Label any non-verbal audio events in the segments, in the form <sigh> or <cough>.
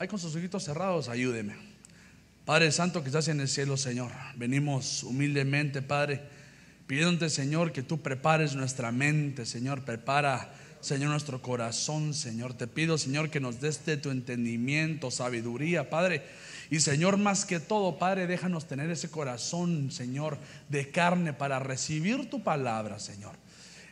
Ahí con sus ojitos cerrados, ayúdeme. Padre Santo que estás en el cielo, Señor. Venimos humildemente, Padre, pidiéndote, Señor, que tú prepares nuestra mente, Señor. Prepara, Señor, nuestro corazón, Señor. Te pido, Señor, que nos des de tu entendimiento, sabiduría, Padre. Y Señor, más que todo, Padre, déjanos tener ese corazón, Señor, de carne para recibir tu palabra, Señor.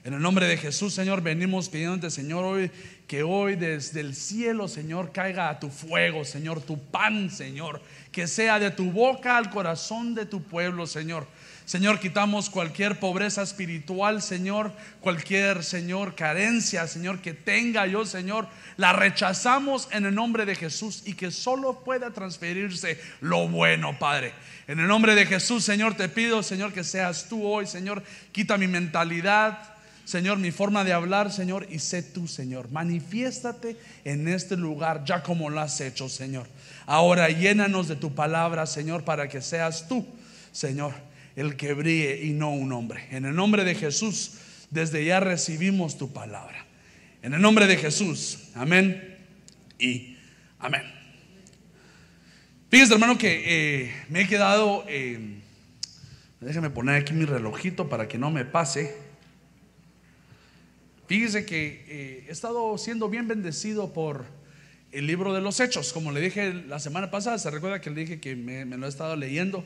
En el nombre de Jesús, Señor, venimos pidiéndote, Señor, hoy que hoy desde el cielo, Señor, caiga a tu fuego, Señor, tu pan, Señor, que sea de tu boca al corazón de tu pueblo, Señor. Señor, quitamos cualquier pobreza espiritual, Señor, cualquier, Señor, carencia, Señor, que tenga yo, Señor, la rechazamos en el nombre de Jesús y que solo pueda transferirse lo bueno, Padre. En el nombre de Jesús, Señor, te pido, Señor, que seas tú hoy, Señor, quita mi mentalidad, Señor, mi forma de hablar, Señor, y sé tú, Señor. Manifiéstate en este lugar ya como lo has hecho, Señor. Ahora llénanos de tu palabra, Señor, para que seas tú, Señor, el que brille y no un hombre. En el nombre de Jesús, desde ya recibimos tu palabra. En el nombre de Jesús, amén y amén. Fíjese, hermano, que eh, me he quedado, eh, déjeme poner aquí mi relojito para que no me pase. Fíjese que eh, he estado siendo bien bendecido por el libro de los hechos. Como le dije la semana pasada, se recuerda que le dije que me, lo he estado leyendo.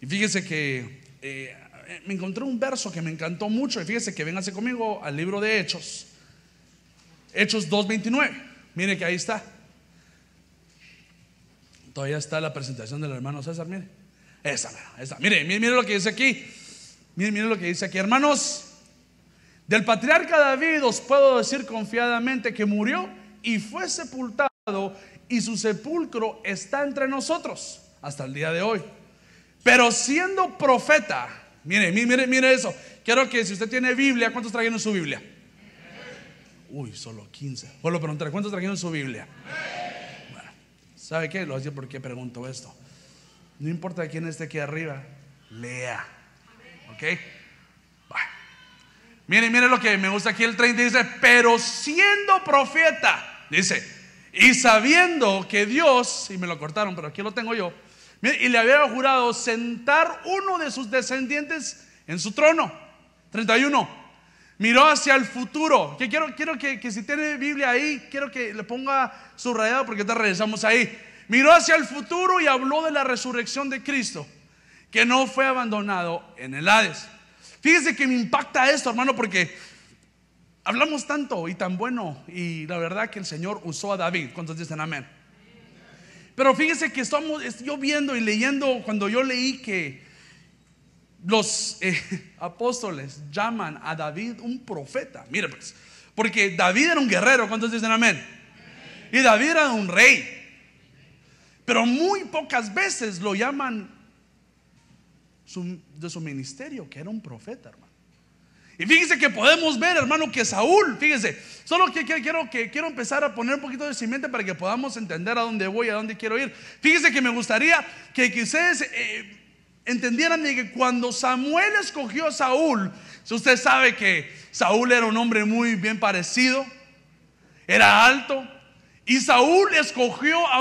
Y fíjese que eh, me encontré un verso que me encantó mucho. Y fíjese que véngase conmigo al libro de Hechos. Hechos 2.29. Mire que ahí está. Todavía está la presentación del hermano César, mire. Esa, esa. Mire, mire, mire lo que dice aquí. Mire, mire lo que dice aquí. Hermanos, del patriarca David os puedo decir confiadamente que murió y fue sepultado y su sepulcro está entre nosotros hasta el día de hoy. Pero siendo profeta, mire, mire, mire eso. Quiero que si usted tiene Biblia, ¿cuántos trajeron su Biblia? Uy, solo 15. Vuelvo a preguntar, ¿cuántos trajeron su Biblia? Bueno, ¿sabe qué? Lo hace porque pregunto esto. No importa quién esté aquí arriba, lea. ¿Ok? Mire, mire lo que me gusta aquí el 30 dice, pero siendo profeta, dice, y sabiendo que Dios, y me lo cortaron, pero aquí lo tengo yo, y le había jurado sentar uno de sus descendientes en su trono. 31. Miró hacia el futuro. Que quiero, quiero que, que, si tiene Biblia ahí, quiero que le ponga subrayado porque te regresamos ahí. Miró hacia el futuro y habló de la resurrección de Cristo, que no fue abandonado en el Hades. Fíjese que me impacta esto, hermano, porque hablamos tanto y tan bueno y la verdad que el Señor usó a David. ¿Cuántos dicen amén? Pero fíjese que estamos, yo viendo y leyendo, cuando yo leí que los eh, <laughs> apóstoles llaman a David un profeta. Mire pues, porque David era un guerrero, ¿cuántos dicen amén? Y David era un rey. Pero muy pocas veces lo llaman de su ministerio, que era un profeta, hermano. Y fíjese que podemos ver, hermano, que Saúl, fíjese, solo que quiero, que quiero empezar a poner un poquito de cimiento para que podamos entender a dónde voy, a dónde quiero ir. Fíjese que me gustaría que, quizás eh, entendieran que cuando Samuel escogió a Saúl, si usted sabe que Saúl era un hombre muy bien parecido, era alto, y Saúl escogió a?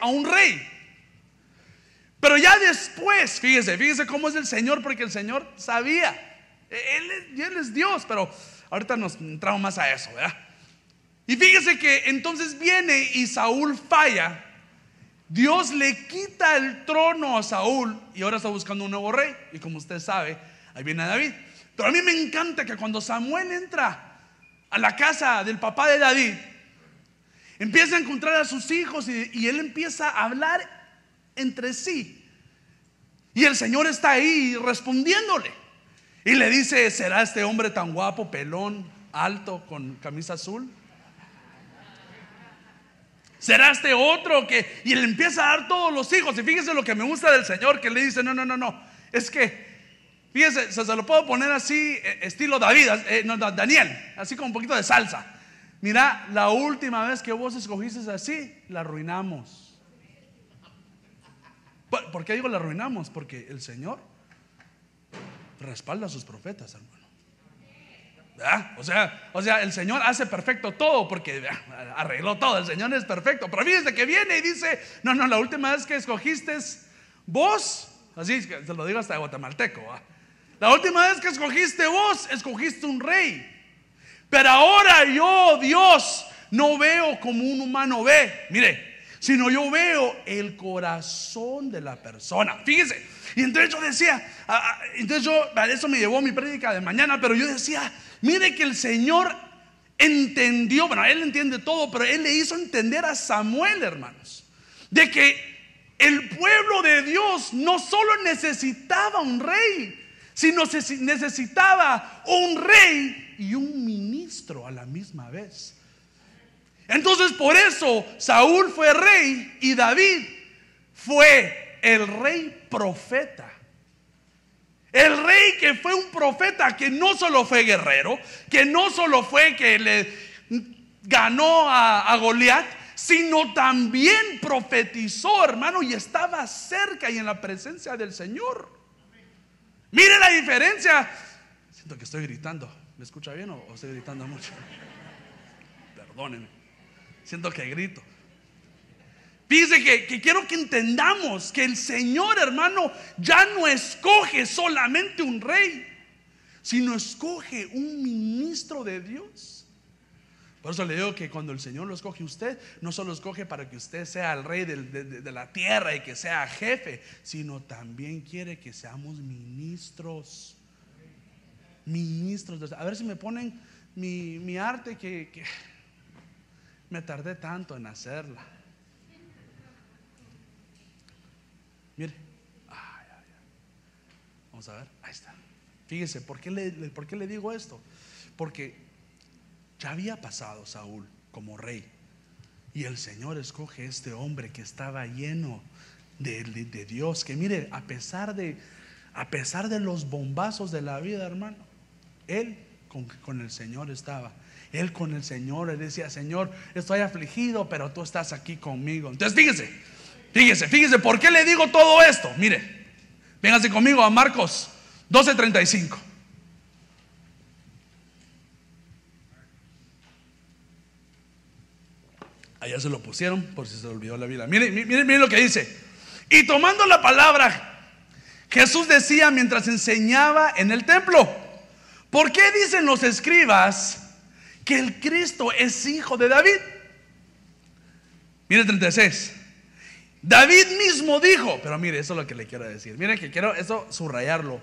A un rey. Pero ya después, fíjese, fíjese cómo es el Señor, porque el Señor sabía. Él, él es Dios, pero ahorita nos entramos más a eso, ¿verdad? Y fíjese que entonces viene y Saúl falla. Dios le quita el trono a Saúl y ahora está buscando un nuevo rey. Y como usted sabe, ahí viene David. Pero a mí me encanta que cuando Samuel entra a la casa del papá de David, empieza a encontrar a sus hijos y, y él empieza a hablar entre sí. Y el Señor está ahí respondiéndole. Y le dice, ¿será este hombre tan guapo, pelón, alto, con camisa azul? ¿Será este otro que... Y le empieza a dar todos los hijos. Y fíjese lo que me gusta del Señor, que le dice, no, no, no, no. Es que, fíjese, se, lo puedo poner así, eh, estilo David, eh, no, Daniel, así con un poquito de salsa. Mira, la última vez que vos escogiste así, la arruinamos. ¿Por qué digo la arruinamos? Porque el Señor respalda a sus profetas, hermano. O sea, o sea, el Señor hace perfecto todo porque arregló todo. El Señor es perfecto. Pero fíjese que viene y dice: No, no, la última vez que escogiste vos, así se lo digo hasta guatemalteco. La última vez que escogiste vos, escogiste un rey. Pero ahora yo, Dios, no veo como un humano ve. Mire, sino yo veo el corazón de la persona. Fíjese. Y entonces yo decía, entonces yo, eso me llevó mi prédica de mañana, pero yo decía, Mire que el Señor entendió, bueno, Él entiende todo, pero Él le hizo entender a Samuel, hermanos, de que el pueblo de Dios no solo necesitaba un rey, sino necesitaba un rey y un ministro a la misma vez. Entonces por eso Saúl fue rey y David fue el rey profeta. El rey que fue un profeta, que no solo fue guerrero, que no solo fue que le ganó a, Goliat, sino también profetizó, hermano, y estaba cerca y en la presencia del Señor. Mire la diferencia. Siento que estoy gritando. ¿Me escucha bien o, estoy gritando mucho? Perdónenme. Siento que grito. Dice que, quiero que entendamos que el Señor, hermano, ya no escoge solamente un rey, sino escoge un ministro de Dios. Por eso le digo que cuando el Señor lo escoge usted, no solo escoge para que usted sea el rey de, la tierra y que sea jefe, sino también quiere que seamos ministros. Ministros. A ver si me ponen mi, arte que me tardé tanto en hacerla. Mire. Vamos a ver. Ahí está. Fíjese, ¿por qué, le, ¿por qué le digo esto? Porque ya había pasado Saúl como rey. Y el Señor escoge este hombre que estaba lleno de, Dios. Que mire, a pesar de, a pesar de los bombazos de la vida, hermano, él con, con el Señor estaba. Él con el Señor, él decía, Señor, estoy afligido, pero tú estás aquí conmigo. Entonces, fíjese, Fíjese, fíjese, ¿por qué le digo todo esto? Mire, véngase conmigo a Marcos 12:35. Allá se lo pusieron por si se le olvidó la vida. Mire, mire, mire lo que dice. Y tomando la palabra, Jesús decía mientras enseñaba en el templo, ¿por qué dicen los escribas que el Cristo es hijo de David? Mire 36. David mismo dijo, pero mire, eso es lo que le quiero decir. Mire que quiero eso subrayarlo,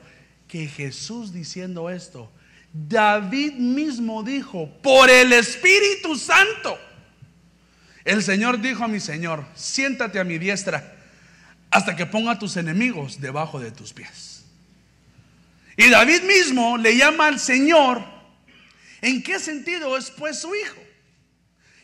que Jesús diciendo esto, David mismo dijo, por el Espíritu Santo. El Señor dijo a mi Señor, siéntate a mi diestra hasta que ponga tus enemigos debajo de tus pies. Y David mismo le llama al Señor, ¿en qué sentido es pues su hijo?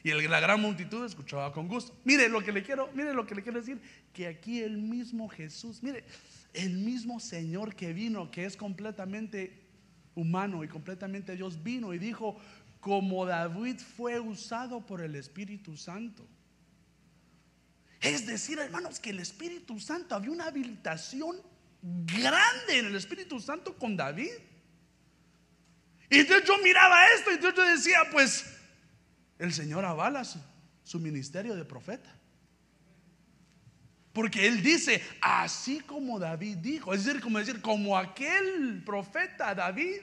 Y la gran multitud escuchaba con gusto. Mire lo que le quiero, mire lo que le quiero decir, que aquí el mismo Jesús, mire, el mismo Señor que vino, que es completamente humano y completamente Dios, vino y dijo, como David fue usado por el Espíritu Santo. Es decir, hermanos, que el Espíritu Santo, había una habilitación grande en el Espíritu Santo con David. Y entonces yo miraba esto y entonces yo decía, pues el Señor avala su, ministerio de profeta. Porque Él dice, así como David dijo, es decir, como decir, como aquel profeta David,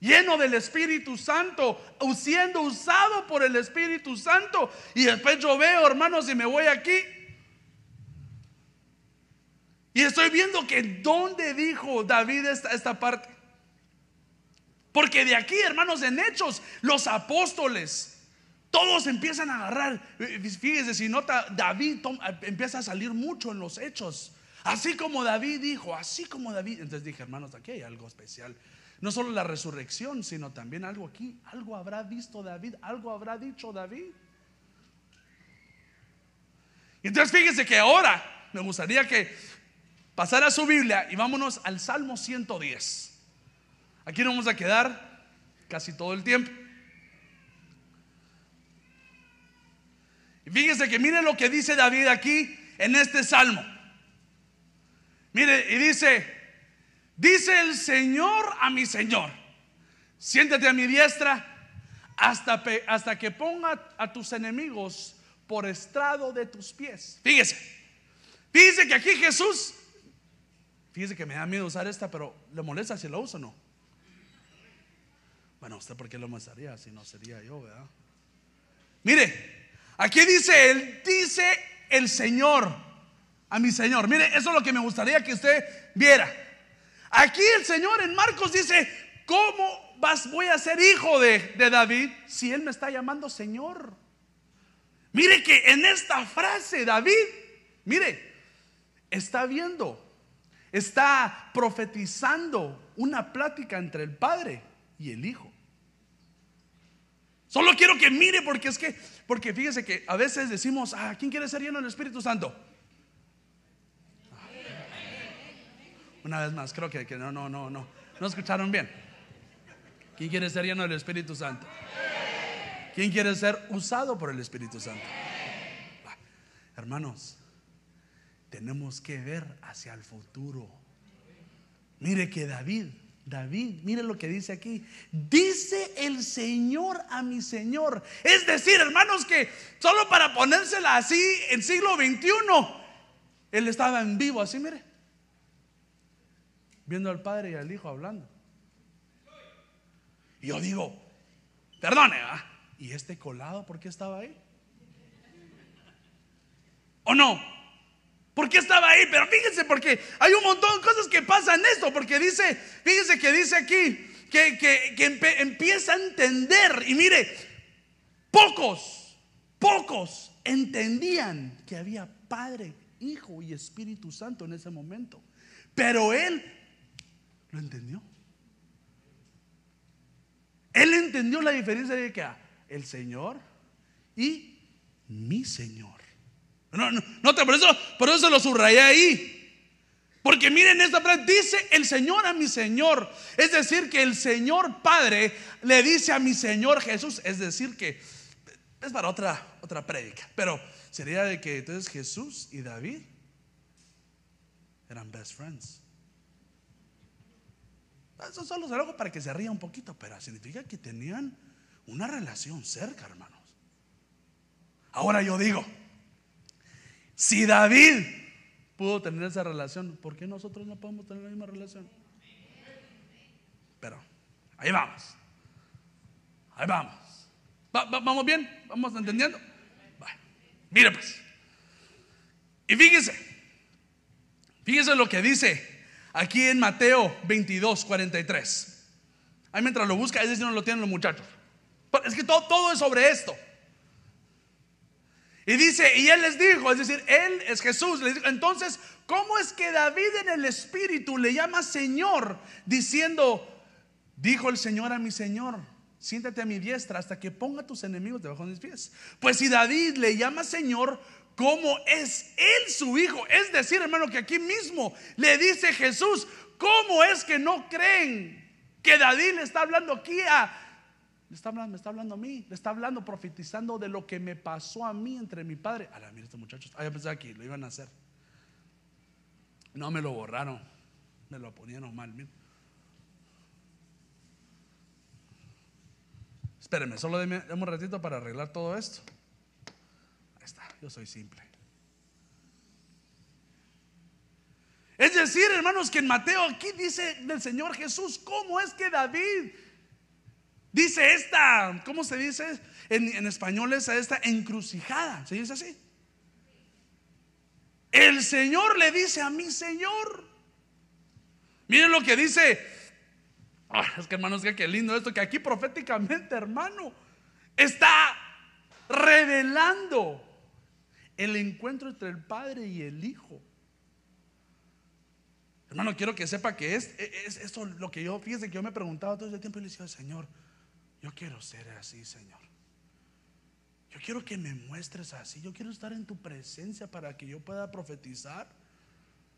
lleno del Espíritu Santo, siendo usado por el Espíritu Santo. Y después yo veo, hermanos, y me voy aquí. Y estoy viendo que donde dijo David esta, esta parte. Porque de aquí, hermanos, en Hechos, los apóstoles, todos empiezan a agarrar. Fíjese, si nota, David empieza a salir mucho en los Hechos. Así como David dijo, así como David. Entonces dije, hermanos, aquí hay algo especial. No solo la resurrección, sino también algo aquí. Algo habrá visto David, algo habrá dicho David. Entonces fíjese que ahora me gustaría que pasara su Biblia y vámonos al Salmo 110. Aquí nos vamos a quedar casi todo el tiempo. Y fíjese que mire lo que dice David aquí en este salmo. Mire, y dice, dice el Señor a mi Señor, siéntate a mi diestra hasta, hasta que ponga a tus enemigos por estrado de tus pies. Fíjese, fíjese que aquí Jesús, fíjese que me da miedo usar esta, pero ¿le molesta si lo uso o no? Bueno, ¿usted por qué lo mostraría si no sería yo, verdad? Mire, aquí dice, él dice el Señor a mi Señor. Mire, eso es lo que me gustaría que usted viera. Aquí el Señor en Marcos dice, ¿cómo vas, voy a ser hijo de, de David si Él me está llamando Señor? Mire que en esta frase David, mire, está viendo, está profetizando una plática entre el Padre y el Hijo. Solo quiero que mire porque es que, porque fíjese que a veces decimos, ah, ¿quién quiere ser lleno del Espíritu Santo? Una vez más, creo que, que no, no, no, no, no escucharon bien. ¿Quién quiere ser lleno del Espíritu Santo? ¿Quién quiere ser usado por el Espíritu Santo? Hermanos, tenemos que ver hacia el futuro. Mire que David David, mire lo que dice aquí. Dice el Señor a mi Señor. Es decir, hermanos, que solo para ponérsela así en siglo XXI, Él estaba en vivo, así, mire. Viendo al Padre y al Hijo hablando. Y yo digo, perdone, ¿y este colado por qué estaba ahí? ¿O no? ¿Por qué estaba ahí? Pero fíjense, porque hay un montón de cosas que pasan esto. Porque dice, fíjense que dice aquí que, que empieza a entender. Y mire, pocos, pocos entendían que había Padre, Hijo y Espíritu Santo en ese momento. Pero él lo entendió. Él entendió la diferencia de que el Señor y mi Señor. No, no, no, por eso, por eso se lo subrayé ahí. Porque miren esta frase, dice el Señor a mi Señor. Es decir, que el Señor Padre le dice a mi Señor Jesús. Es decir, que es para otra, otra prédica. Pero sería de que entonces Jesús y David eran best friends. Eso solo se lo para que se ría un poquito, pero significa que tenían una relación cerca, hermanos. Ahora yo digo, si David pudo tener esa relación, ¿por qué nosotros no podemos tener la misma relación? Pero ahí vamos. Ahí vamos. ¿Vamos bien? ¿Vamos entendiendo? mire pues. Y fíjese. Fíjese lo que dice aquí en Mateo 22, 43. Ahí mientras lo busca, es decir, no lo tienen los muchachos. Es que todo, todo es sobre esto. Y dice, y él les dijo, es decir, él es Jesús. Les dijo, entonces, ¿cómo es que David en el Espíritu le llama Señor diciendo, dijo el Señor a mi Señor, siéntate a mi diestra hasta que ponga a tus enemigos debajo de mis pies? Pues si David le llama Señor, ¿cómo es él su hijo? Es decir, hermano, que aquí mismo le dice Jesús, ¿cómo es que no creen que David le está hablando aquí a le está hablando, me está hablando a mí, le está hablando, profetizando de lo que me pasó a mí entre mi padre. A la mira, estos muchachos, ah, yo pensaba que lo iban a hacer. No me lo borraron, me lo ponieron mal. Mira. Espérenme, solo déme, un ratito para arreglar todo esto. Ahí está, yo soy simple. Es decir, hermanos, que en Mateo aquí dice del Señor Jesús, ¿cómo es que David Dice esta, ¿cómo se dice? En, español es esta encrucijada. ¿Se dice así? El Señor le dice a mi Señor. Miren lo que dice. Ah, es que hermanos, que lindo esto, que aquí proféticamente, hermano, está revelando el encuentro entre el Padre y el Hijo. Hermano, quiero que sepa que es, es, esto lo que yo, fíjese que yo me preguntaba todo el tiempo y le decía, Señor, yo quiero ser así, Señor. Yo quiero que me muestres así. Yo quiero estar en tu presencia para que yo pueda profetizar.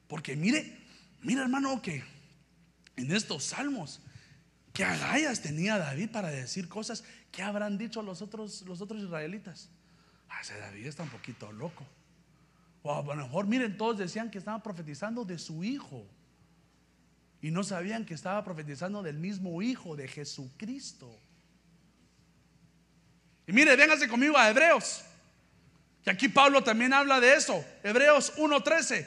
Porque mire, mire hermano que en estos salmos, que agallas tenía David para decir cosas que habrán dicho los otros, los otros israelitas. Ah, ese David está un poquito loco. O a lo mejor, miren, todos decían que estaban profetizando de su hijo. Y no sabían que estaba profetizando del mismo Hijo de Jesucristo. Y mire, véngase conmigo a Hebreos. Que aquí Pablo también habla de eso. Hebreos 1.13.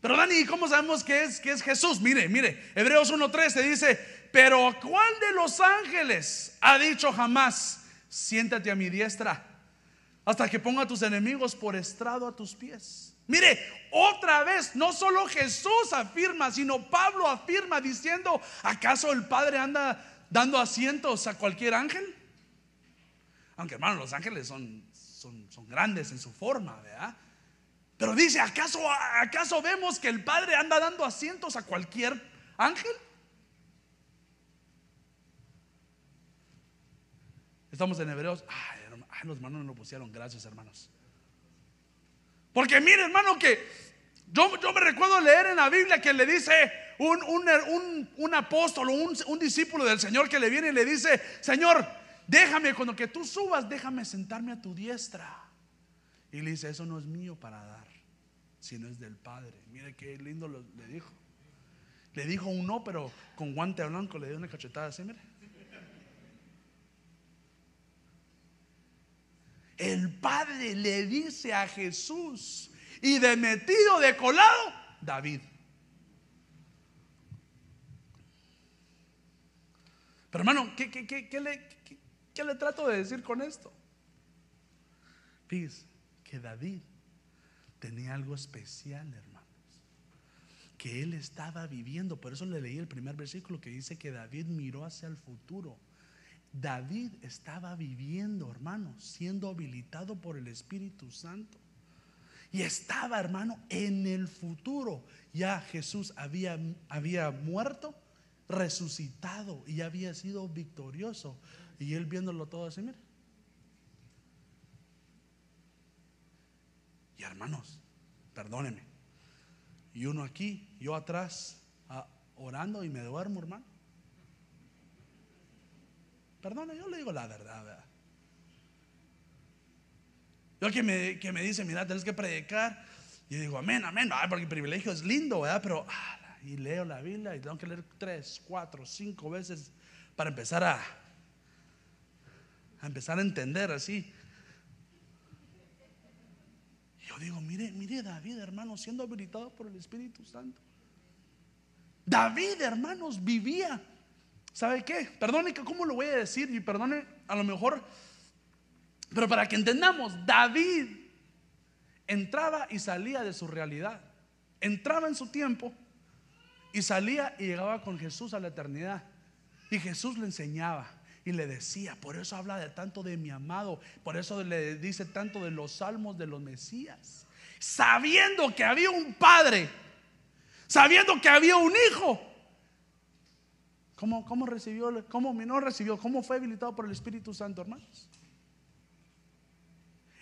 Pero Dani, ¿cómo sabemos que es, que es Jesús? Mire, mire, Hebreos 1.13 dice, pero ¿cuál de los ángeles ha dicho jamás, siéntate a mi diestra hasta que ponga a tus enemigos por estrado a tus pies? Mire, otra vez, no solo Jesús afirma, sino Pablo afirma diciendo, ¿acaso el Padre anda dando asientos a cualquier ángel? Aunque hermano, los ángeles son, son, son grandes en su forma, ¿verdad? Pero dice, ¿acaso, ¿acaso vemos que el Padre anda dando asientos a cualquier ángel? Estamos en Hebreos. Ay, los hermanos no lo pusieron. Gracias, hermanos. Porque mire, hermano, que yo, yo me recuerdo leer en la Biblia que le dice un, un, un, apóstol o un, discípulo del Señor que le viene y le dice, Señor, déjame, cuando que tú subas, déjame sentarme a tu diestra. Y le dice, eso no es mío para dar, sino es del Padre. Mire qué lindo le dijo. Le dijo un no, pero con guante blanco le dio una cachetada así, mire. El Padre le dice a Jesús y de metido de colado, David. Pero hermano, ¿qué, qué, le, qué le trato de decir con esto? Fíjese que David tenía algo especial, hermanos, que él estaba viviendo. Por eso le leí el primer versículo que dice que David miró hacia el futuro. David estaba viviendo, hermanos, siendo habilitado por el Espíritu Santo. Y estaba, hermano, en el futuro. Ya Jesús había, había muerto, resucitado y había sido victorioso. Y él viéndolo todo así, mire. Y hermanos, perdónenme. Y uno aquí, yo atrás, ah, orando y me duermo, hermano. Perdone, yo le digo la verdad, ¿verdad? Yo que me, que me dice, mira, tienes que predicar. Y digo, amén, amén, porque el privilegio es lindo, ¿verdad? Pero, y leo la Biblia y tengo que leer tres, cuatro, cinco veces para empezar a, a empezar a entender así yo digo, mire, mire David, hermano, siendo habilitado por el Espíritu Santo. David, hermanos, vivía. ¿Sabe qué? Perdone que cómo lo voy a decir y perdone a lo mejor, pero para que entendamos, David entraba y salía de su realidad. Entraba en su tiempo y salía y llegaba con Jesús a la eternidad. Y Jesús le enseñaba y le decía, por eso habla de tanto de mi amado, por eso le dice tanto de los salmos de los Mesías, sabiendo que había un padre, sabiendo que había un hijo. ¿Cómo, cómo recibió, cómo no recibió, cómo fue habilitado por el Espíritu Santo, hermanos?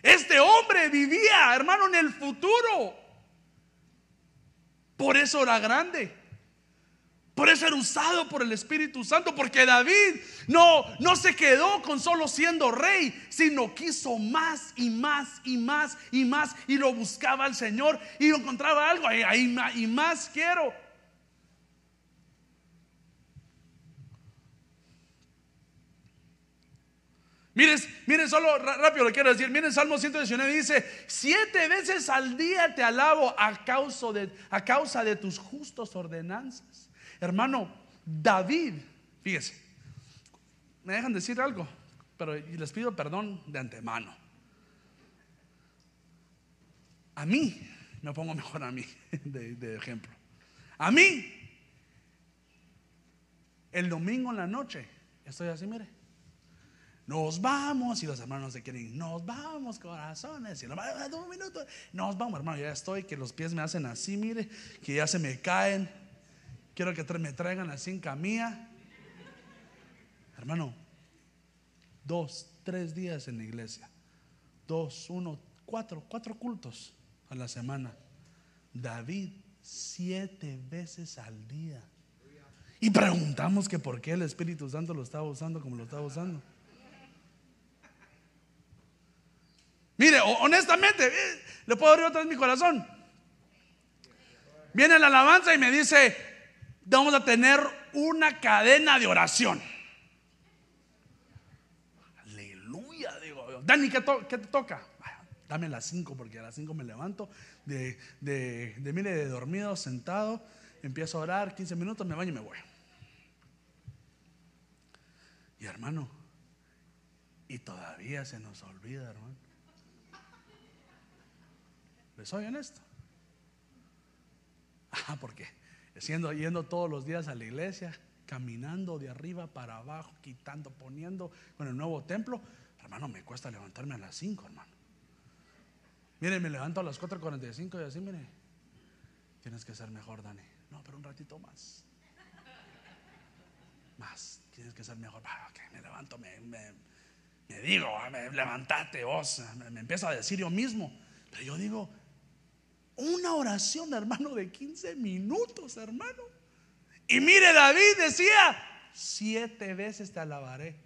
Este hombre vivía, hermano, en el futuro. Por eso era grande. Por eso era usado por el Espíritu Santo, porque David no, no se quedó con solo siendo rey, sino quiso más y más y más y más y lo buscaba al Señor y encontraba algo, ahí, y más quiero. Miren, miren, solo rápido lo quiero decir. Miren, Salmo 119 dice: Siete veces al día te alabo a causa de, a causa de tus justos ordenanzas. Hermano, David, fíjese, me dejan decir algo, pero les pido perdón de antemano. A mí, me pongo mejor a mí <laughs> de, ejemplo. A mí, el domingo en la noche, estoy así, mire. Nos vamos y los hermanos se quieren, nos vamos corazones, y nos vamos hermano, ya estoy, que los pies me hacen así, mire, que ya se me caen, Quiero que me traigan la cinca mía. Hermano, dos, tres días en la iglesia. Dos, uno, cuatro, cuatro cultos a la semana. David, siete veces al día. Y preguntamos que por qué el Espíritu Santo lo estaba usando como lo estaba usando. Mire, honestamente, eh, le puedo abrir otra vez mi corazón. Viene la alabanza y me dice, vamos a tener una cadena de oración. Aleluya, digo. Dani, ¿qué, te toca? Dame las 5 porque a las 5 me levanto de, de, de, mire, de dormido, sentado, empiezo a orar, 15 minutos, me baño y me voy. Y hermano, y todavía se nos olvida, hermano. ¿Les soy honesto? <laughs> Ah, porque siendo yendo todos los días a la iglesia, caminando de arriba para abajo, quitando, poniendo con el nuevo templo, hermano, me cuesta levantarme a las 5, hermano. Mire, me levanto a las 4.45 y así, mire, tienes que ser mejor, Dani. No, pero un ratito más. Más, tienes que ser mejor. Ah, me levanto, me, digo, ah, me, levantate vos. Me, me empiezo a decir yo mismo. Pero yo digo, una oración, hermano, de 15 minutos, hermano. Y mire, David decía, siete veces te alabaré,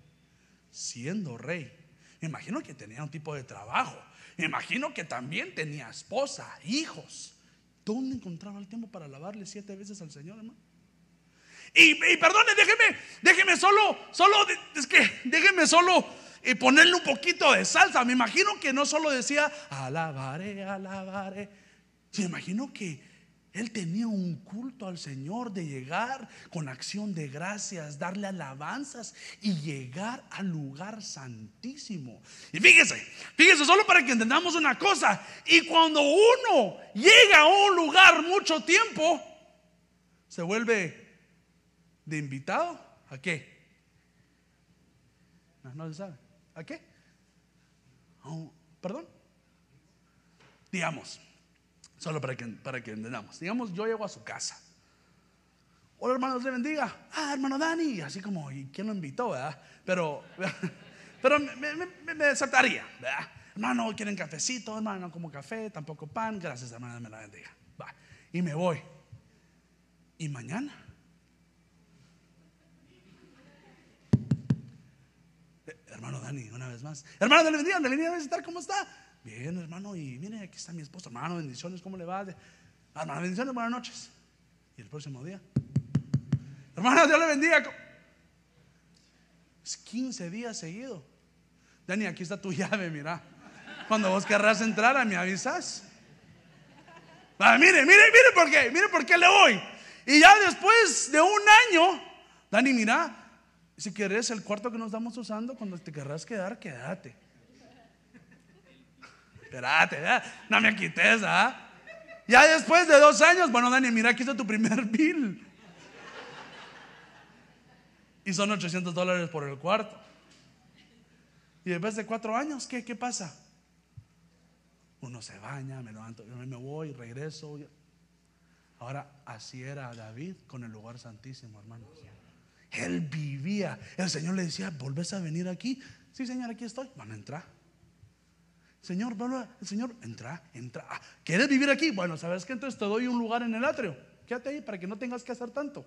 siendo rey. Me imagino que tenía un tipo de trabajo. Me imagino que también tenía esposa, hijos. ¿Dónde encontraba el tiempo para alabarle siete veces al Señor, hermano? Y, perdone, déjeme, déjeme solo, solo, es que déjeme solo y eh, ponerle un poquito de salsa. Me imagino que no solo decía, alabaré, alabaré se imagino que él tenía un culto al Señor de llegar con acción de gracias, darle alabanzas y llegar al lugar santísimo. Y fíjese, fíjese, solo para que entendamos una cosa. Y cuando uno llega a un lugar mucho tiempo, se vuelve de invitado. ¿A qué? No, se sabe. ¿A qué? ¿Perdón? Digamos. Solo para que, para que entendamos. Digamos, yo llego a su casa. Hola hermano, le bendiga. Ah, hermano Dani. Así como, ¿y quién lo invitó? ¿verdad? Pero, <laughs> pero me, me, me, saltaría. ¿verdad? Hermano, ¿quieren cafecito? Hermano, no como café, tampoco pan. Gracias, hermano, me la bendiga. Va. Y me voy. Y mañana. Eh, hermano Dani, una vez más. Hermano, le bendiga, le venía a visitar, ¿cómo está? Bien, hermano, y mire, aquí está mi esposo, hermano, bendiciones, ¿cómo le va? Hermano, bendiciones, buenas noches. Y el próximo día, hermano, Dios le bendiga. Es 15 días seguido. Dani, aquí está tu <laughs> llave, mira. Cuando vos querrás entrar, a me avisas. Ah, mire, mire, mire por qué, mire por qué le voy. Y ya después de un año, Dani, mira, si querés el cuarto que nos estamos usando, cuando te querrás quedar, quédate. Espérate, no me quites, ¿ah? Ya después de dos años, bueno, Dani, mira, aquí está tu primer <laughs> bill. Y son 800 dólares por el cuarto. Y después de cuatro años, ¿qué, qué pasa? Uno se baña, me levanto, me voy, regreso. Ahora, así era David con el lugar santísimo, hermanos. Él vivía. El Señor le decía, ¿volvés a venir aquí? Sí, Señor, aquí estoy. Van a entrar. Señor, el Señor, entra, entra. Ah, ¿Quieres vivir aquí? Bueno, ¿sabes qué? Entonces te doy un lugar en el atrio. Quédate ahí para que no tengas que hacer tanto.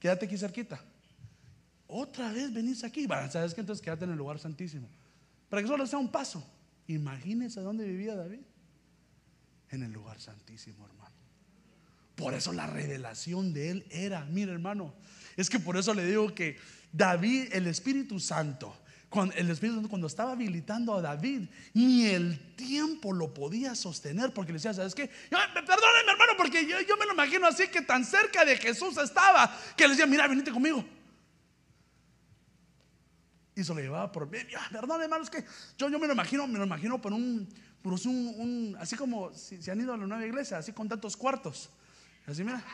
Quédate aquí cerquita. Otra vez venís aquí. Bueno, ¿sabes qué? Entonces quédate en el lugar santísimo. Para que solo sea un paso. Imagínense dónde vivía David. En el lugar santísimo, hermano. Por eso la revelación de él era, mira hermano, es que por eso le digo que David, el Espíritu Santo, cuando el Espíritu Santo cuando estaba habilitando a David, ni el tiempo lo podía sostener porque le decía, ¿sabes qué? Perdónenme hermano, porque yo, me lo imagino así que tan cerca de Jesús estaba, que le decía, mira, venite conmigo. Y se lo llevaba por medio. Perdón, hermano, es que yo, yo me lo imagino, me lo imagino por un, por un, así como si se han ido a la nueva iglesia, así con tantos cuartos. Así, mira.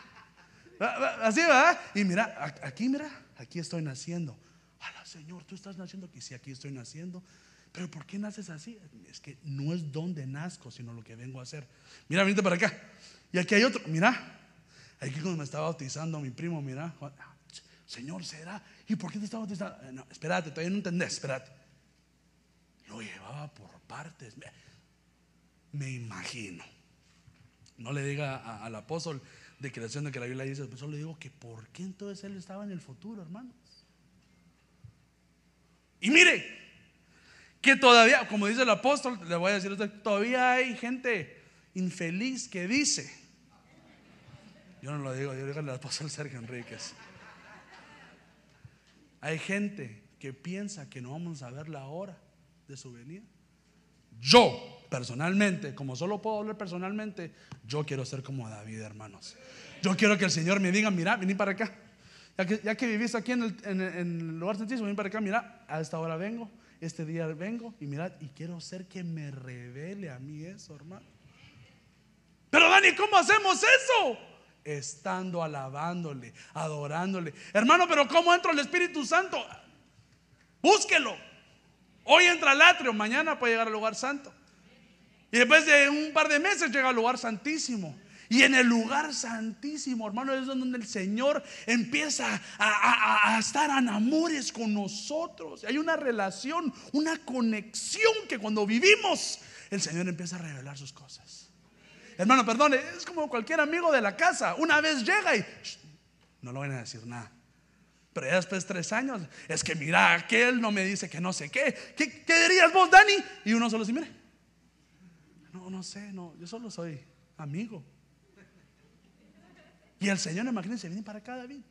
Así, ¿verdad? Y mira, aquí, mira, aquí estoy naciendo Hola Señor, tú estás naciendo aquí. Sí, aquí estoy naciendo. Pero ¿por qué naces así? Es que no es donde nazco, sino lo que vengo a hacer. Mira, venite para acá. Y aquí hay otro. Mira, aquí cuando me estaba bautizando mi primo, mira. Señor, ¿será? ¿Y por qué te estaba bautizando? Eh, no, espérate, todavía no entendés, espérate. Lo llevaba por partes. Me, imagino. No le diga al apóstol de creación de que la Biblia dice, pero solo le digo que por qué entonces él estaba en el futuro, hermano. Y mire, que todavía, como dice el apóstol, le voy a decir, todavía hay gente infeliz que dice, Yo no lo digo, yo digo al apóstol Sergio Enríquez. Hay gente que piensa que no vamos a ver la hora de su venida. Yo, personalmente, como solo puedo hablar personalmente, yo quiero ser como David, hermanos. Yo quiero que el Señor me diga, mira, vení para acá. Ya que, ya que vivís aquí en el, lugar santísimo, vení para acá, mira, a esta hora vengo, este día vengo y mirad, y quiero ser que me revele a mí eso, hermano. Pero Dani, ¿cómo hacemos eso? Estando alabándole, adorándole. Hermano, pero ¿cómo entra el Espíritu Santo? Búsquelo. Hoy entra al atrio, mañana puede llegar al lugar santo. Y después de un par de meses llega al lugar santísimo. Y en el lugar santísimo, hermano, es donde el Señor empieza a, estar en amores con nosotros. Hay una relación, una conexión que cuando vivimos, el Señor empieza a revelar sus cosas. Hermano, perdón, es como cualquier amigo de la casa. Una vez llega y no lo van a decir nada. Pero ya después de tres años, es que mira, aquel no me dice que no sé qué. ¿Qué, qué dirías vos, Dani? Y uno solo dice, mire, no, no sé, no, yo solo soy amigo. Y el Señor, imagínense, viene para acá, David.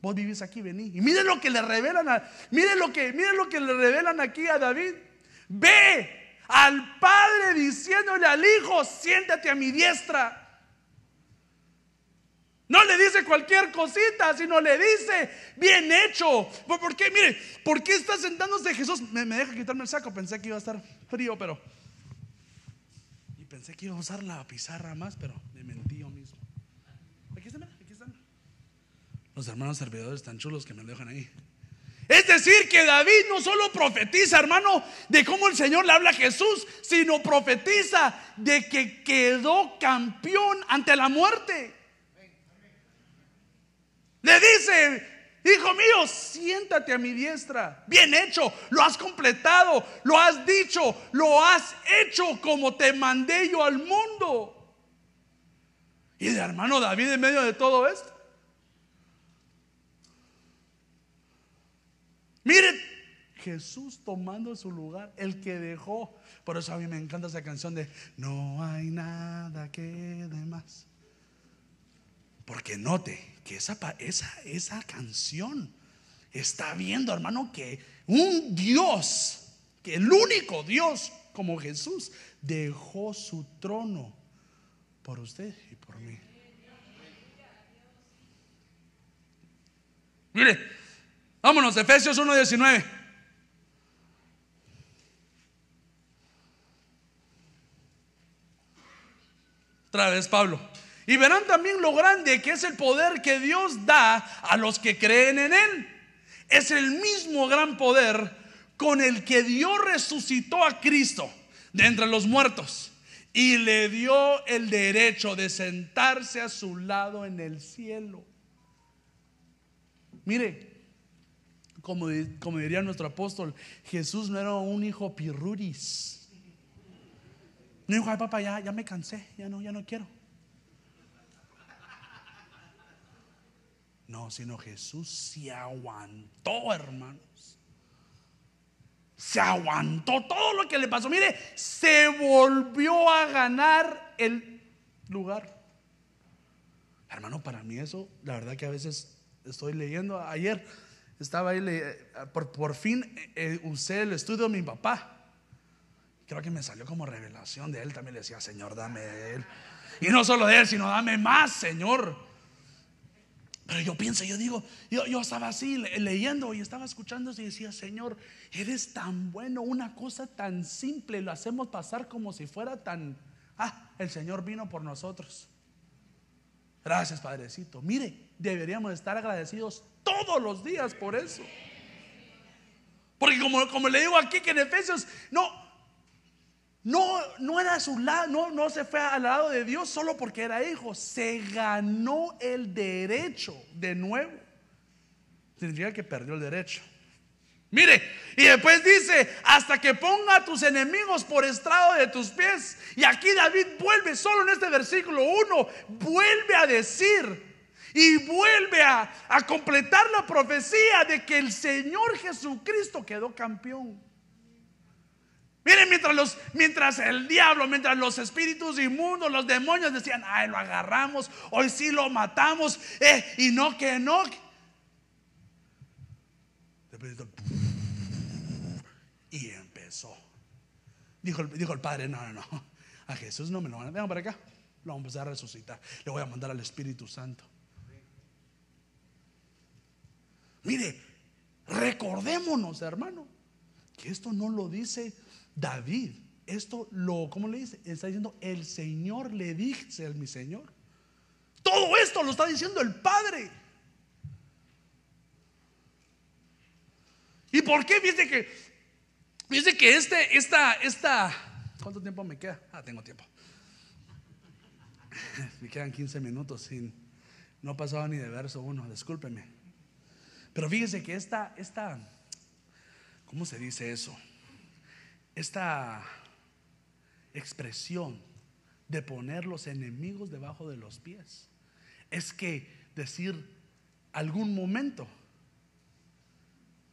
Vos vivís aquí, vení. Y miren lo que le revelan a, miren lo que, miren lo que le revelan aquí a David. Ve al padre diciéndole al hijo, siéntate a mi diestra. No le dice cualquier cosita, sino le dice, bien hecho. ¿Por qué? Mire, ¿por qué está sentándose Jesús? Me, me, deja quitarme el saco, pensé que iba a estar frío, pero... Y pensé que iba a usar la pizarra más, pero me mentí yo mismo. Los hermanos servidores tan chulos que me dejan ahí. Es decir, que David no solo profetiza, hermano, de cómo el Señor le habla a Jesús, sino profetiza de que quedó campeón ante la muerte. Le dice, hijo mío, siéntate a mi diestra. Bien hecho, lo has completado, lo has dicho, lo has hecho como te mandé yo al mundo. Y el hermano David en medio de todo esto Miren, Jesús tomando su lugar, el que dejó. Por eso a mí me encanta esa canción de No hay nada que de más. Porque note que esa, esa, esa canción está viendo, hermano, que un Dios, que el único Dios como Jesús, dejó su trono por usted y por mí. Mire, Vámonos, Efesios 1:19. Otra vez Pablo. Y verán también lo grande que es el poder que Dios da a los que creen en Él. Es el mismo gran poder con el que Dios resucitó a Cristo de entre los muertos y le dio el derecho de sentarse a su lado en el cielo. Mire, como, diría nuestro apóstol, Jesús no era un hijo pirruris. No dijo, ay papá, ya, ya me cansé, ya no, ya no quiero. No, sino Jesús se aguantó, hermanos. Se aguantó todo lo que le pasó. Mire, se volvió a ganar el lugar. Hermano, para mí eso, la verdad que a veces estoy leyendo ayer estaba ahí, eh, por, fin eh, eh, usé el estudio de mi papá. Creo que me salió como revelación de él. También le decía, Señor, dame de él. Y no solo de él, sino dame más, Señor. Pero yo pienso, yo digo, yo, yo estaba así leyendo y estaba escuchando y decía, Señor, eres tan bueno, una cosa tan simple, lo hacemos pasar como si fuera tan, ah, el Señor vino por nosotros. Gracias, Padrecito. Mire, deberíamos estar agradecidos todos los días por eso. Porque como, como le digo aquí que en Efesios, no, no, no era a su lado, no, no se fue al lado de Dios solo porque era hijo, se ganó el derecho de nuevo. Significa que perdió el derecho. Mire, y después dice, hasta que ponga a tus enemigos por estrado de tus pies. Y aquí David vuelve, solo en este versículo 1, vuelve a decir y vuelve a, a completar la profecía de que el Señor Jesucristo quedó campeón. Miren, mientras, los, mientras el diablo, mientras los espíritus inmundos, los demonios decían, ay, lo agarramos, hoy sí lo matamos, eh, y no que no. Y empezó. Dijo, dijo el padre, no, no, no, a Jesús no me lo van a, vengan para acá, lo vamos a resucitar, le voy a mandar al Espíritu Santo. Mire, recordémonos, hermano, que esto no lo dice David, esto lo, ¿cómo le dice? Está diciendo, el Señor le dice a mi Señor. Todo esto lo está diciendo el Padre. ¿Y por qué? Dice que, dice que este, esta, esta, ¿cuánto tiempo me queda? Ah, tengo tiempo. <laughs> Me quedan 15 minutos sin, no pasaba ni de verso uno, discúlpeme. Pero fíjese que esta, esta, ¿cómo se dice eso? esta expresión de poner los enemigos debajo de los pies es que decir algún momento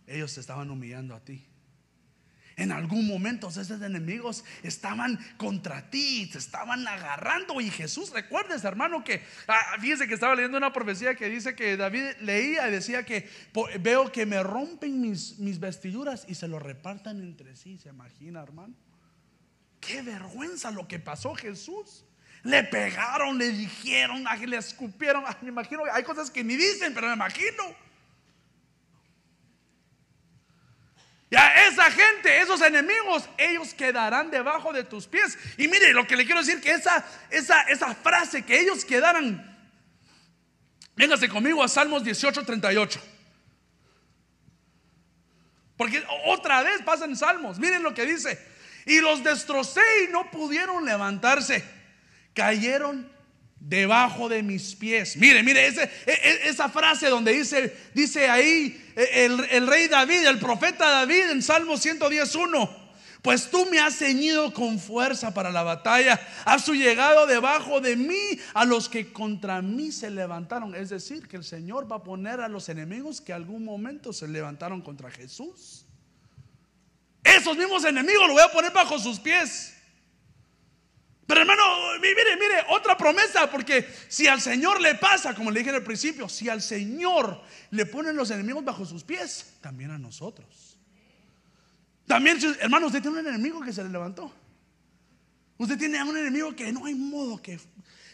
ellos te estaban humillando a ti. En algún momento esos enemigos estaban contra ti, te estaban agarrando. Y Jesús, recuerdes, hermano, que ah, fíjese que estaba leyendo una profecía que dice que David leía y decía que veo que me rompen mis, mis vestiduras y se lo repartan entre sí. ¿Se imagina, hermano? Qué vergüenza lo que pasó Jesús. Le pegaron, le dijeron, le escupieron. Me imagino, hay cosas que ni dicen, pero me imagino. Ya esa gente, esos enemigos, ellos quedarán debajo de tus pies. Y mire, lo que le quiero decir que esa, esa, frase, que ellos quedaran. Véngase conmigo a Salmos 18, 38. Porque otra vez pasan Salmos. Miren lo que dice. Y los destrocé y no pudieron levantarse. Cayeron debajo de mis pies. Mire, mire, e, e, esa frase donde dice, dice ahí e, el, rey David, el profeta David en Salmo 111. Pues tú me has ceñido con fuerza para la batalla. Has llegado debajo de mí a los que contra mí se levantaron. Es decir, que el Señor va a poner a los enemigos que algún momento se levantaron contra Jesús. Esos mismos enemigos lo voy a poner bajo sus pies. Pero hermano, mire, mire, otra promesa, porque si al Señor le pasa, como le dije al principio, si al Señor le ponen los enemigos bajo sus pies, también a nosotros. También, hermano, usted tiene un enemigo que se le levantó. Usted tiene un enemigo que no hay modo que,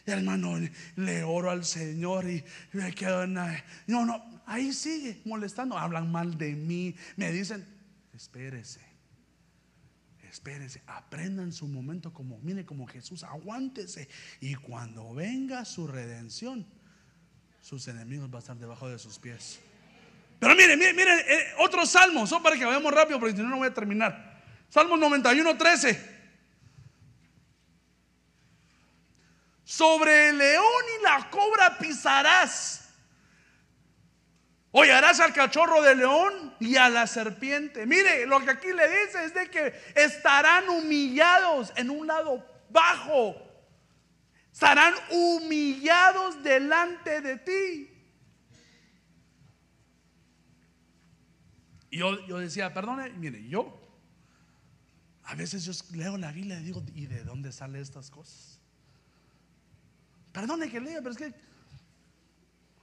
hermano, le oro al Señor y me quedo en... No, no, ahí sigue molestando. Hablan mal de mí, me dicen, espérese espérense, aprendan su momento como, mire, como Jesús, aguántese. Y cuando venga su redención, sus enemigos van a estar debajo de sus pies. Pero mire, mire, mire, eh, otros salmos, son para que vayamos rápido, porque si no, no voy a terminar. Salmos 91, 13. Sobre el león y la cobra pisarás Hollarás al cachorro de león y a la serpiente. Mire, lo que aquí le dice es de que estarán humillados en un lado bajo. Estarán humillados delante de ti. Yo, yo decía, perdone, mire, yo a veces yo leo la Biblia y digo, ¿y de dónde salen estas cosas? Perdone que lea, pero es que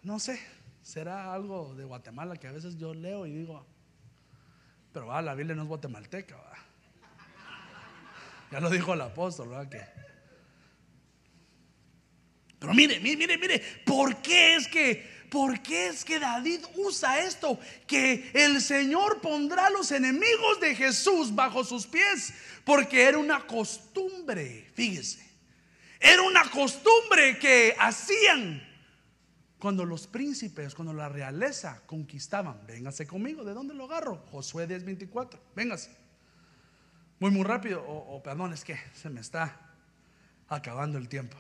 no sé será algo de Guatemala que a veces yo leo y digo, pero va, la Biblia no es guatemalteca. <laughs> Ya lo dijo el apóstol, ¿verdad? Que... Pero mire, mire, mire, mire, ¿por qué es que ¿Por qué es que David usa esto? Que el Señor pondrá a los enemigos de Jesús bajo sus pies. Porque era una costumbre, fíjese. Era una costumbre que hacían cuando los príncipes, cuando la realeza conquistaban, véngase conmigo, ¿de dónde lo agarro? Josué 10:24, véngase. Muy, muy rápido, o, perdón, es que se me está acabando el tiempo.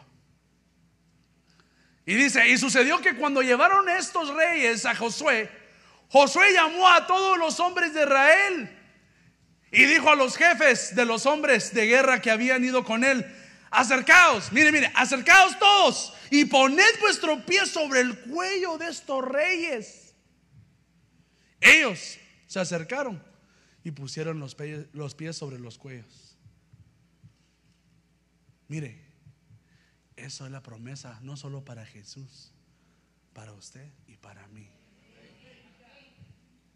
Y dice, y sucedió que cuando llevaron estos reyes a Josué, Josué llamó a todos los hombres de Israel y dijo a los jefes de los hombres de guerra que habían ido con él, acercaos, mire, mire, acercaos todos y poned vuestro pie sobre el cuello de estos reyes. Ellos se acercaron y pusieron los pies, sobre los cuellos. Mire, eso es la promesa, no solo para Jesús, para usted y para mí.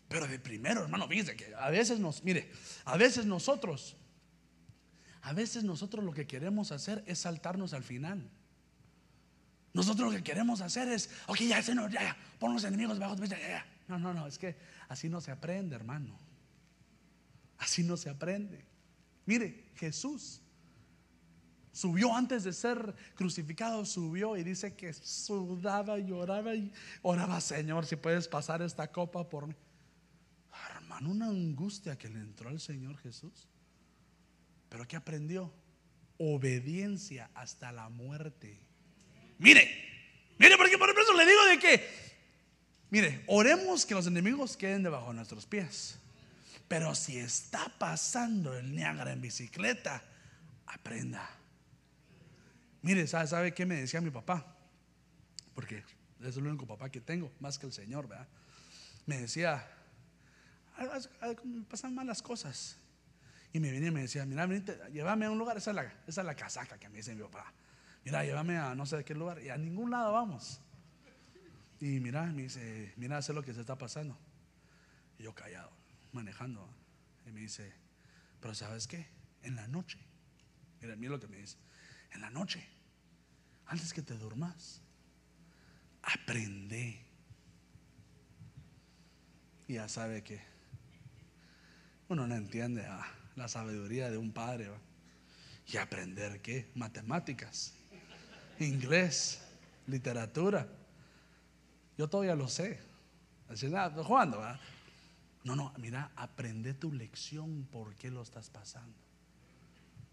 Pero de primero, hermano, fíjese que a veces nos, mire, a veces nosotros, a veces nosotros lo que queremos hacer es saltarnos al final. Nosotros lo que queremos hacer es, ok, ya, ya, ya, pon los enemigos debajo, ya, ya. No, no, no, es que así no se aprende, hermano. Así no se aprende. Mire, Jesús subió antes de ser crucificado, subió y dice que sudaba, lloraba y oraba, Señor, si puedes pasar esta copa por mí. Hermano, una angustia que le entró al Señor Jesús. Pero ¿qué aprendió? Obediencia hasta la muerte. Mire, mire, porque por eso le digo de que, mire, oremos que los enemigos queden debajo de nuestros pies. Pero si está pasando el Niágara en bicicleta, aprenda. Mire, ¿sabe, ¿sabe qué me decía mi papá? Porque es el único papá que tengo, más que el Señor, ¿verdad? Me decía, me pasan malas cosas. Y me venía y me decía, mira, llévame a un lugar, esa esa es la casaca que me dice mi papá. Mira, llévame a no sé de qué lugar, y a ningún lado vamos. Y mira, me dice, mira, sé lo que se está pasando. Y yo callado manejando. Y me dice, pero ¿sabes qué? En la noche, mira, mira lo que me dice, en la noche, antes que te durmas, aprende. Y ya sabe que uno no entiende la sabiduría de un padre. Y aprender qué? Matemáticas, inglés, literatura. Yo todavía lo sé. Así nada, jugando, ¿verdad? No, no, mira, aprende tu lección, ¿por qué lo estás pasando?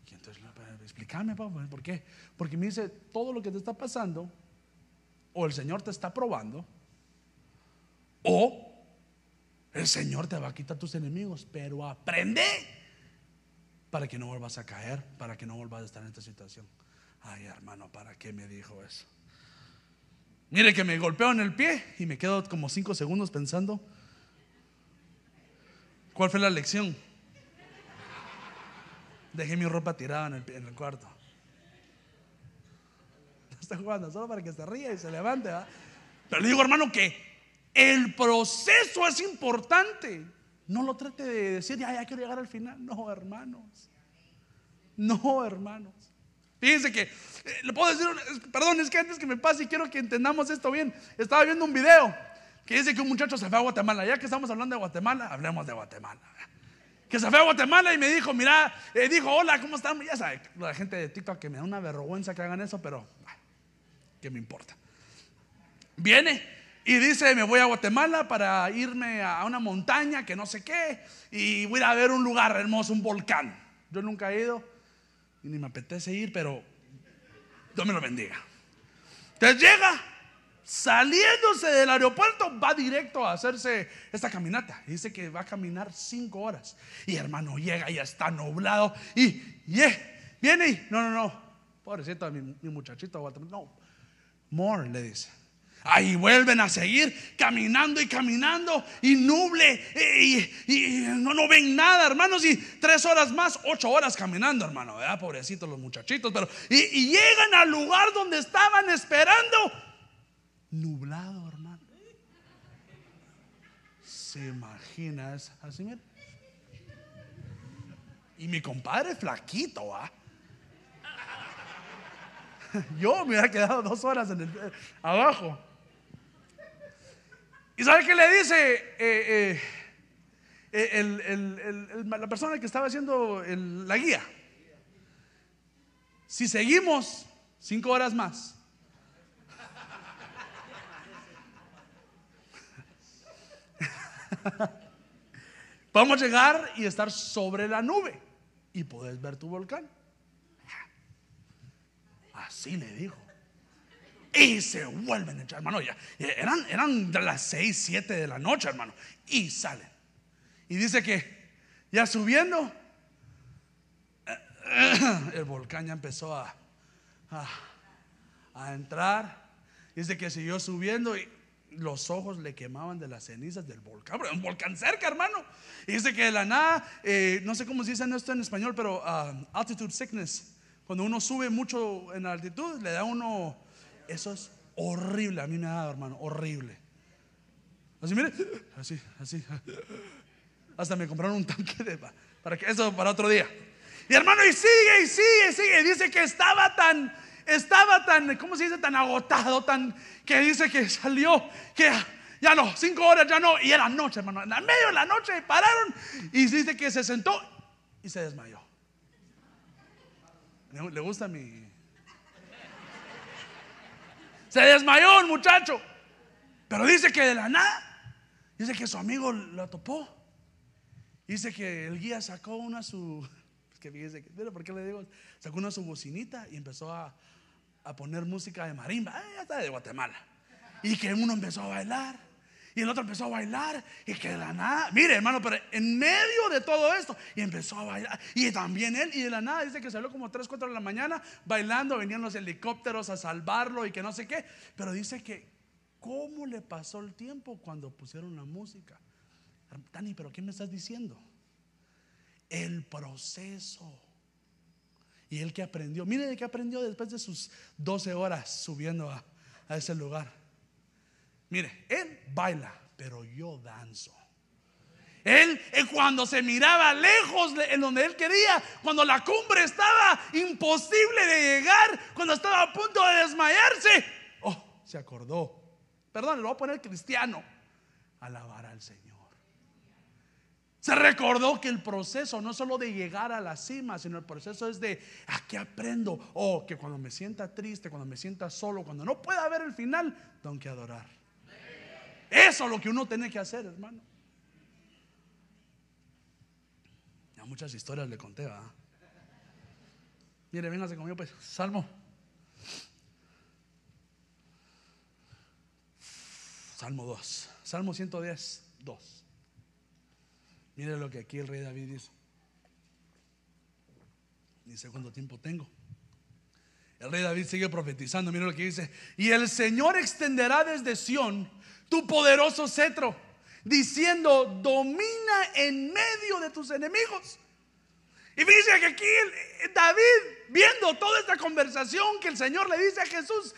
Y entonces, explícame, papá, ¿por qué? Porque me dice, todo lo que te está pasando, o el Señor te está probando, o el Señor te va a quitar tus enemigos, pero aprende para que no vuelvas a caer, para que no vuelvas a estar en esta situación. Ay, hermano, ¿para qué me dijo eso? Mire que me golpeo en el pie y me quedo como cinco segundos pensando, ¿Cuál fue la lección? Dejé mi ropa tirada en el, cuarto. <laughs> está jugando solo para que se ría y se levante. Pero le digo, hermano, que el proceso es importante. No lo trate de decir, ya, ya quiero llegar al final. No, hermanos. No, hermanos. Fíjense que, eh, le puedo decir, perdón, es que antes que me pase y quiero que entendamos esto bien. Estaba viendo un video que dice que un muchacho se fue a Guatemala. Ya que estamos hablando de Guatemala, hablemos de Guatemala. Que se fue a Guatemala y me dijo, mira, eh, dijo, hola, ¿cómo están? Ya sabe, la gente de TikTok que me da una vergüenza que hagan eso, pero ¿qué me importa? Viene y dice, me voy a Guatemala para irme a una montaña que no sé qué y voy a ver un lugar hermoso, un volcán. Yo nunca he ido ni me apetece ir, pero Dios me lo bendiga. Entonces llega saliéndose del aeropuerto, va directo a hacerse esta caminata. Dice que va a caminar cinco horas. Y hermano, llega, y está nublado. Y, viene y, no, no, no, pobrecito mi, mi muchachito, no, more, le dice. Ahí vuelven a seguir caminando y caminando y nuble y, no, no ven nada, hermanos. Y tres horas más, ocho horas caminando, hermano. ¿verdad? Pobrecitos los muchachitos. Pero, y llegan al lugar donde estaban esperando nublado, hermano. ¿Se imagina así? Mira? Y mi compadre flaquito, ¿ah? <laughs> Yo me hubiera quedado dos horas en el, abajo. ¿Y sabe qué le dice eh, eh, la persona que estaba haciendo la guía? Si seguimos cinco horas más, <laughs> Vamos a llegar y estar sobre la nube y puedes ver tu volcán. Así le dijo. Y se vuelven a echar, hermano. Ya, eran, eran de las 6, 7 de la noche, hermano. Y salen. Y dice que ya subiendo, <coughs> el volcán ya empezó a, a, a entrar. Dice que siguió subiendo y los ojos le quemaban de las cenizas del volcán. Un volcán cerca, hermano. Y dice que de la nada, eh, no sé cómo se dice esto en español, pero ah, altitude sickness. Cuando uno sube mucho en altitud, le da uno. Eso es horrible. A mí me ha dado, hermano, horrible. Así, mire, así, así. Hasta me compraron un tanque de. Para que eso para otro día. Y hermano, y sigue, y sigue, y sigue. Dice que estaba tan, estaba tan, ¿cómo se dice? Tan agotado, tan, que dice que salió, que ya no, cinco horas ya no. Y era noche, hermano. En medio de la noche pararon y dice que se sentó y se desmayó. Le gusta mi... Se desmayó el muchacho. Pero dice que de la nada, dice que su amigo lo topó. Dice que el guía sacó una su <laughs> ¿por qué le digo? Sacó una su bocinita y empezó a, a poner música de marimba. Ah, ya está de Guatemala. Y que uno empezó a bailar. Y el otro empezó a bailar. Y que de la nada, mire hermano, pero en medio de todo esto, y empezó a bailar. Y también él, y de la nada, dice que salió como 3, 4 de la mañana bailando. Venían los helicópteros a salvarlo y que no sé qué. Pero dice que, ¿cómo le pasó el tiempo cuando pusieron la música? Dani, pero ¿qué me estás diciendo? el proceso. Y él que aprendió, mire de qué aprendió después de sus 12 horas subiendo a, ese lugar. Mire, él baila, pero yo danzo. Él, eh, cuando se miraba lejos en donde él quería, cuando la cumbre estaba imposible de llegar, cuando estaba a punto de desmayarse, oh, se acordó. Perdón, lo voy a poner cristiano. Alabar al Señor. Se recordó que el proceso no solo de llegar a la cima, sino el proceso es de a qué aprendo. O que cuando me sienta triste, cuando me sienta solo, cuando no pueda ver el final, tengo que adorar. Eso es lo que uno tiene que hacer, hermano. Ya muchas historias le conté, ¿verdad? Mire, véngase conmigo, pues. Salmo. Salmo 2. Salmo 110, 2. Mire lo que aquí el rey David dice. Dice cuánto tiempo tengo. El rey David sigue profetizando. Mire lo que dice. Y el Señor extenderá desde Sión tu poderoso cetro, diciendo, domina en medio de tus enemigos. Y dice que aquí David, viendo toda esta conversación que el Señor le dice a Jesús,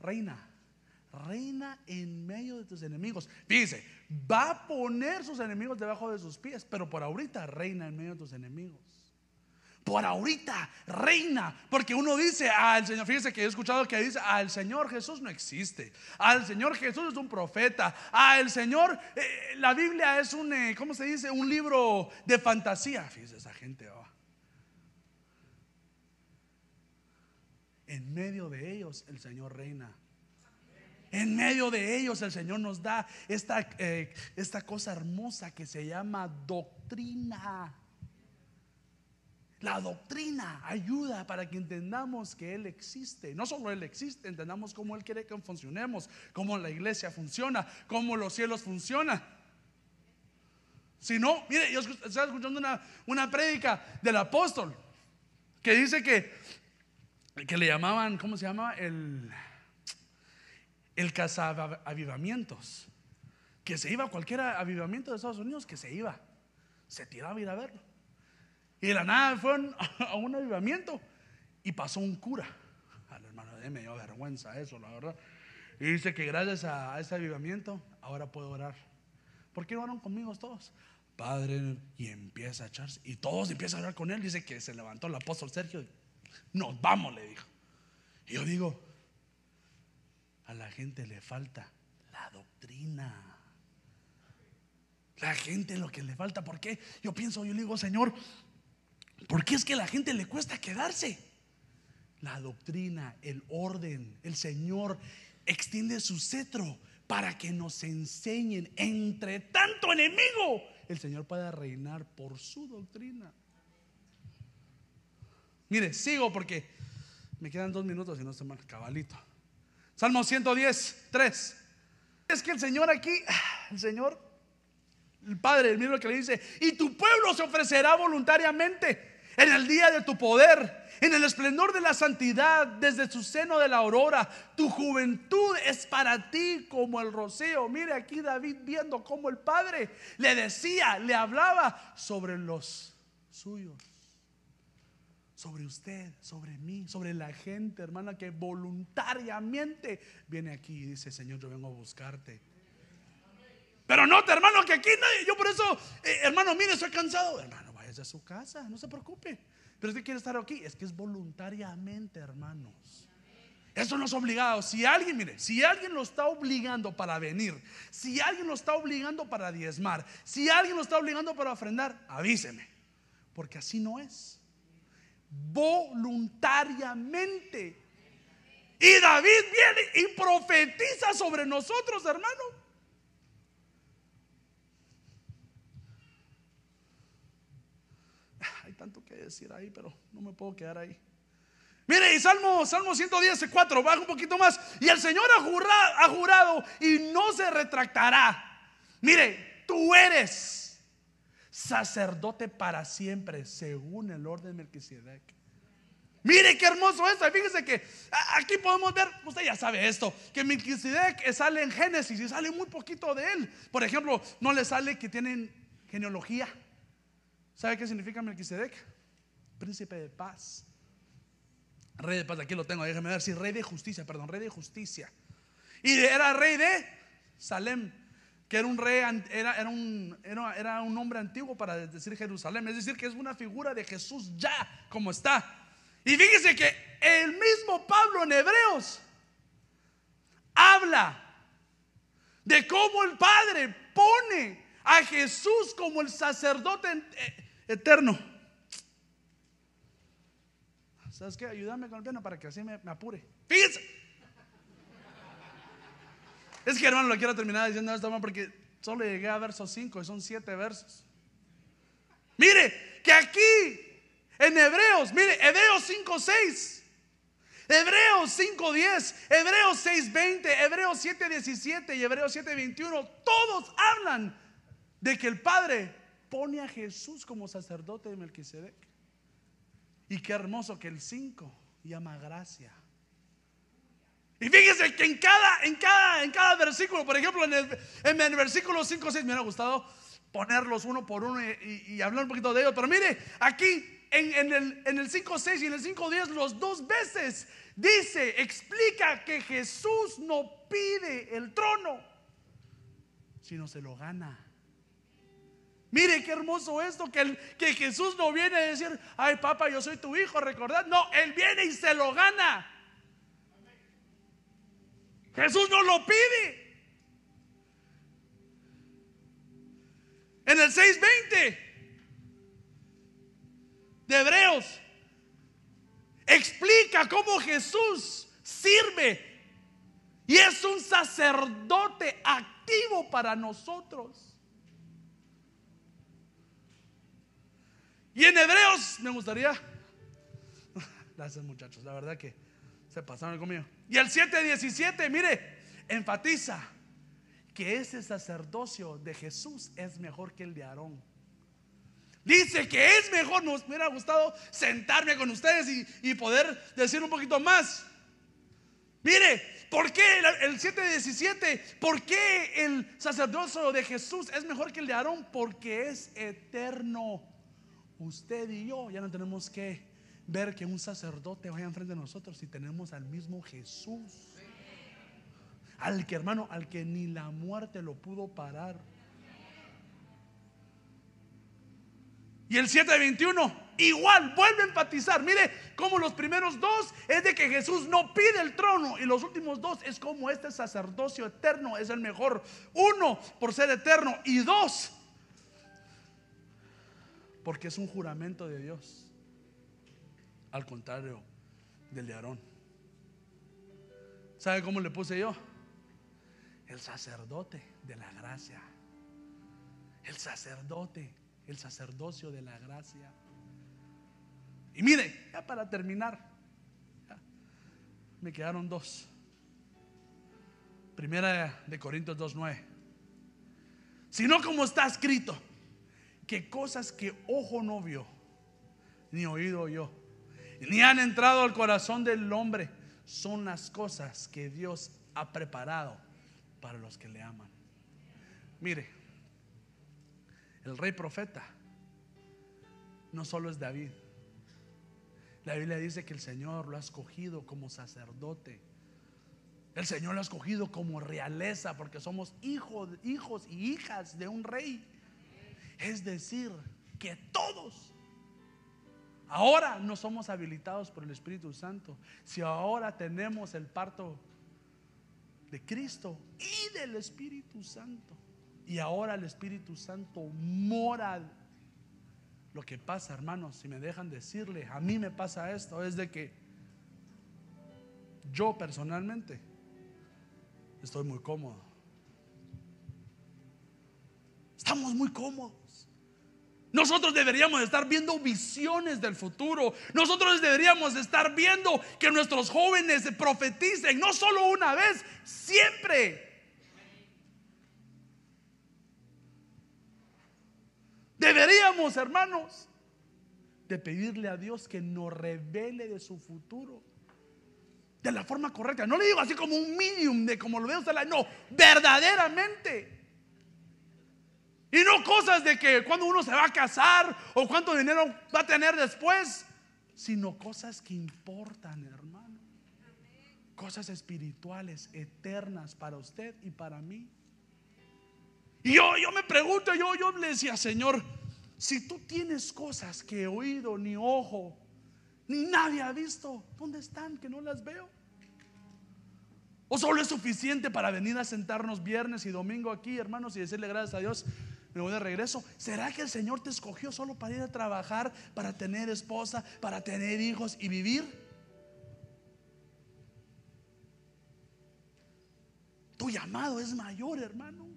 reina, reina en medio de tus enemigos. Fíjese, va a poner sus enemigos debajo de sus pies, pero por ahorita reina en medio de tus enemigos. Por ahorita reina, porque uno dice al Señor, fíjese que he escuchado que dice, al Señor Jesús no existe, al Señor Jesús es un profeta, al Señor, eh, la Biblia es un, eh, ¿cómo se dice? Un libro de fantasía, fíjese esa gente. Oh. En medio de ellos el Señor reina. En medio de ellos el Señor nos da esta, eh, esta cosa hermosa que se llama doctrina. La doctrina ayuda para que entendamos que Él existe. No solo Él existe, entendamos cómo Él quiere que funcionemos, cómo la iglesia funciona, cómo los cielos funcionan. Si no, mire, yo estaba escuchando una, una prédica del apóstol que dice que, que le llamaban, ¿cómo se llama? El el avivamientos que se iba a cualquier avivamiento de Estados Unidos, que se iba, se tiraba a ir a verlo. Y de la nada fueron <laughs> a un avivamiento y pasó un cura. Al hermano de me dio vergüenza eso, la verdad. Y dice que gracias a ese avivamiento, ahora puedo orar. ¿Por qué oraron conmigo todos? Padre, y empieza a echarse. Y todos empiezan a orar con él. Dice que se levantó el apóstol Sergio. Nos vamos, le dijo. Y yo digo, a la gente le falta la doctrina. La gente lo que le falta, ¿por qué? Yo pienso, yo le digo, Señor, ¿por qué es que a la gente le cuesta quedarse? La doctrina, el orden, el Señor extiende su cetro para que nos enseñen entre tanto enemigo. El Señor pueda reinar por su doctrina. Mire, sigo porque me quedan dos minutos y no se mal cabalito. Salmo 110, 3. Es que el Señor aquí, <sighs> el Señor, el Padre, el mismo que le dice, y tu pueblo se ofrecerá voluntariamente en el día de tu poder, en el esplendor de la santidad, desde su seno de la aurora. Tu juventud es para ti como el rocío. Mire aquí David viendo cómo el Padre le decía, le hablaba sobre los suyos sobre usted, sobre mí, sobre la gente, hermana, que voluntariamente viene aquí y dice, Señor, yo vengo a buscarte. Pero no, hermano, que aquí nadie, yo por eso, eh, hermano, mire, estoy cansado. Hermano, váyase a su casa, no se preocupe. Pero usted quiere estar aquí, es que es voluntariamente, hermanos. Eso no es obligado. Si alguien, mire, si alguien lo está obligando para venir, si alguien lo está obligando para diezmar, si alguien lo está obligando para ofrendar, avíseme. Porque así no es. Voluntariamente. Y David viene y profetiza sobre nosotros, hermano. Hay tanto que decir ahí, pero no me puedo quedar ahí. Mire, y Salmo, Salmo 110, 4, baja un poquito más. Y el Señor ha jurado, ha jurado y no se retractará. Mire, tú eres sacerdote para siempre, según el orden de Melquisedec. Mire qué hermoso es. Fíjese que aquí podemos ver, usted ya sabe esto, que Melquisedec sale en Génesis y sale muy poquito de él. Por ejemplo, no le sale que tienen genealogía. ¿Sabe qué significa Melquisedec? Príncipe de paz. Rey de paz, aquí lo tengo, déjeme ver si rey de justicia, perdón, rey de justicia. Y era rey de Salem, que era un rey, era, era, un, era, un nombre antiguo para decir Jerusalén, es decir, que es una figura de Jesús ya como está. Y fíjese que el mismo Pablo en Hebreos habla de cómo el Padre pone a Jesús como el sacerdote eh, eterno. ¿Sabes qué? Ayúdame con el piano para que así me, apure. Fíjense. Es que hermano, lo quiero terminar diciendo esto, porque solo llegué a verso 5 y son 7 versos. Mire, que aquí en Hebreos, mire, Hebreos 5, 6. Hebreos 5:10, Hebreos 6:20, Hebreos 7:17 y Hebreos 7:21, todos hablan de que el Padre pone a Jesús como sacerdote de Melquisedec. Y qué hermoso que el 5 llama gracia. Y fíjese que en cada, en cada, en cada versículo, por ejemplo, en el, versículo 5, 6, me hubiera gustado ponerlos uno por uno y, hablar un poquito de ellos. Pero mire, aquí en, en el, en el 5, 6 y en el 5, 10, los dos veces dice, explica que Jesús no pide el trono, sino se lo gana. Mire qué hermoso esto, que, que Jesús no viene a decir, ay papá, yo soy tu hijo, recordad. No, Él viene y se lo gana. Jesús no lo pide. En el 6.20 de Hebreos, explica cómo Jesús sirve y es un sacerdote activo para nosotros. Y en Hebreos me gustaría, <laughs> gracias muchachos, la verdad que se pasaron conmigo. Y el 7:17, mire, enfatiza que ese sacerdocio de Jesús es mejor que el de Aarón. Dice que es mejor, nos hubiera gustado sentarme con ustedes y, poder decir un poquito más. Mire, ¿por qué el, 7:17? ¿Por qué el sacerdocio de Jesús es mejor que el de Aarón? Porque es eterno usted y yo ya no tenemos que ver que un sacerdote vaya enfrente de nosotros si tenemos al mismo Jesús. Al que hermano, al que ni la muerte lo pudo parar. Y el 721, igual, vuelve a enfatizar. Mire, como los primeros dos es de que Jesús no pide el trono. Y los últimos dos es como este sacerdocio eterno es el mejor. Uno, por ser eterno. Y dos, porque es un juramento de Dios. Al contrario del de Aarón. ¿Sabe cómo le puse yo? El sacerdote de la gracia. El sacerdote, el sacerdocio de la gracia. Y mire, ya para terminar, me quedaron dos. Primera de Corintios 2.9. Sino como está escrito que cosas que ojo no vio, ni oído yo, ni han entrado al corazón del hombre, son las cosas que Dios ha preparado para los que le aman. Mire, el rey profeta no solo es David, La Biblia dice que el Señor lo ha escogido como sacerdote. El Señor lo ha escogido como realeza porque somos hijos, hijos y hijas de un rey. Es decir, que todos ahora no somos habilitados por el Espíritu Santo. Si ahora tenemos el parto de Cristo y del Espíritu Santo. Y ahora el Espíritu Santo mora. Lo que pasa, hermanos, si me dejan decirle, a mí me pasa esto, es de que yo personalmente estoy muy cómodo. Estamos muy cómodos. Nosotros deberíamos estar viendo visiones del futuro. Nosotros deberíamos estar viendo que nuestros jóvenes profeticen, no solo una vez, siempre. Deberíamos, hermanos, de pedirle a Dios que nos revele de su futuro de la forma correcta. No le digo así como un medium de como lo ve usted, no, verdaderamente. Y no cosas de que cuando uno se va a casar o cuánto dinero va a tener después, sino cosas que importan, hermano. Cosas espirituales, eternas para usted y para mí. Y yo, yo me pregunto, yo, yo le decía, Señor, si tú tienes cosas que he oído, ni ojo, ni nadie ha visto, ¿dónde están que no las veo? ¿O solo es suficiente para venir a sentarnos viernes y domingo aquí, hermanos, y decirle gracias a Dios? Me voy de regreso. ¿Será que el Señor te escogió solo para ir a trabajar, para tener esposa, para tener hijos y vivir? Tu llamado es mayor, hermano.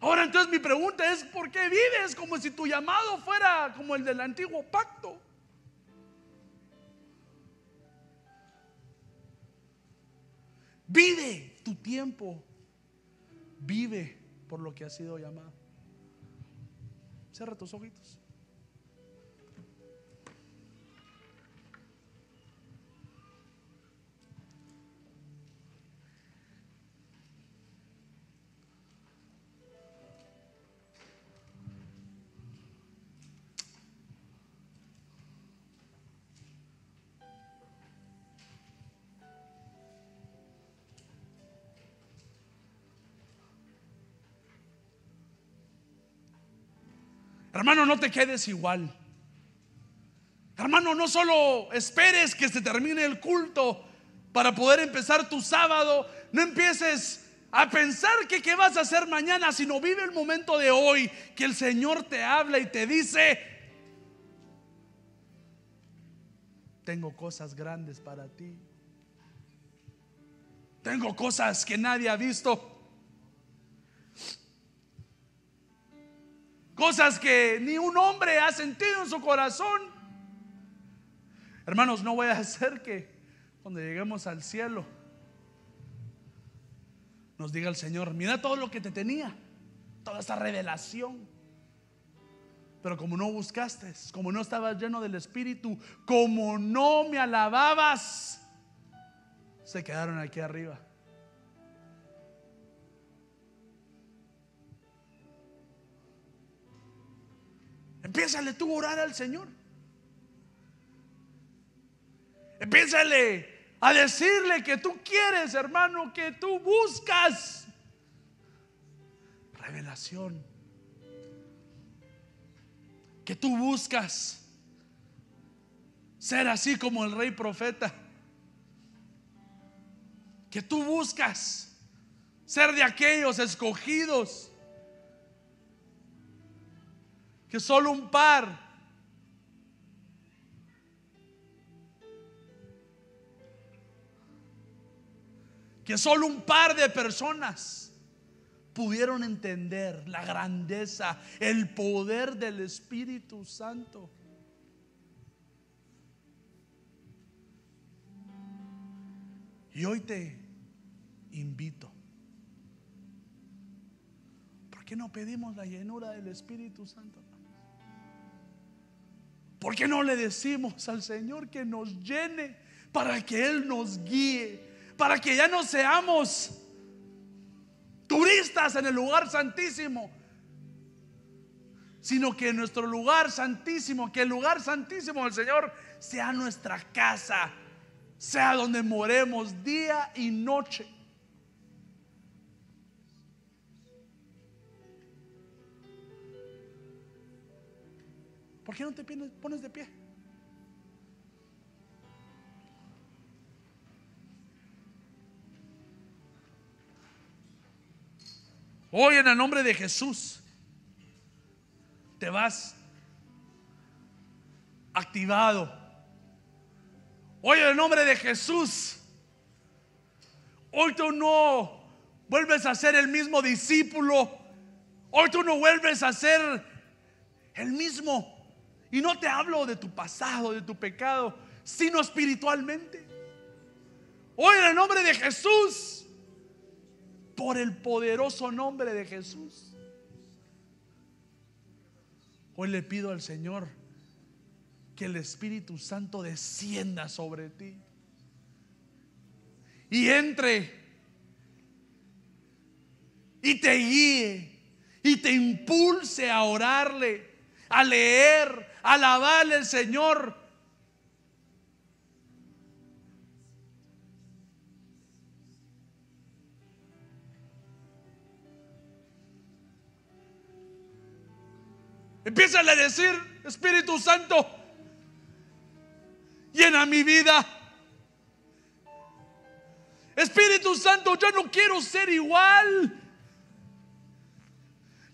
Ahora entonces mi pregunta es, ¿por qué vives como si tu llamado fuera como el del antiguo pacto? Vive tu tiempo. Vive por lo que has sido llamado. Cierra tus ojitos. Hermano, no te quedes igual. Hermano, no solo esperes que se termine el culto para poder empezar tu sábado. No empieces a pensar que qué vas a hacer mañana, sino vive el momento de hoy que el Señor te habla y te dice, tengo cosas grandes para ti. Tengo cosas que nadie ha visto. Cosas que ni un hombre ha sentido en su corazón. Hermanos, no voy a hacer que cuando lleguemos al cielo nos diga el Señor, mira todo lo que te tenía, toda esa revelación. Pero como no buscaste, como no estabas lleno del Espíritu, como no me alababas, se quedaron aquí arriba. Empiézale tú a orar al Señor. Empiézale a decirle que tú quieres, hermano, que tú buscas revelación. Que tú buscas ser así como el rey profeta. Que tú buscas ser de aquellos escogidos que solo un par que solo un par de personas pudieron entender la grandeza, el poder del Espíritu Santo. Y hoy te invito ¿Por qué no pedimos la llenura del Espíritu Santo? ¿Por qué no le decimos al Señor que nos llene para que Él nos guíe? Para que ya no seamos turistas en el lugar santísimo, sino que nuestro lugar santísimo, que el lugar santísimo del Señor sea nuestra casa, sea donde moremos día y noche. ¿Por qué no te pones de pie? Hoy en el nombre de Jesús te vas activado. Hoy en el nombre de Jesús, hoy tú no vuelves a ser el mismo discípulo. Hoy tú no vuelves a ser el mismo. Y no te hablo de tu pasado, de tu pecado, sino espiritualmente. Hoy en el nombre de Jesús, por el poderoso nombre de Jesús, hoy le pido al Señor que el Espíritu Santo descienda sobre ti y entre y te guíe y te impulse a orarle, a leer, alabarle al Señor. Empieza a decir, Espíritu Santo, llena mi vida. Espíritu Santo, yo no quiero ser igual.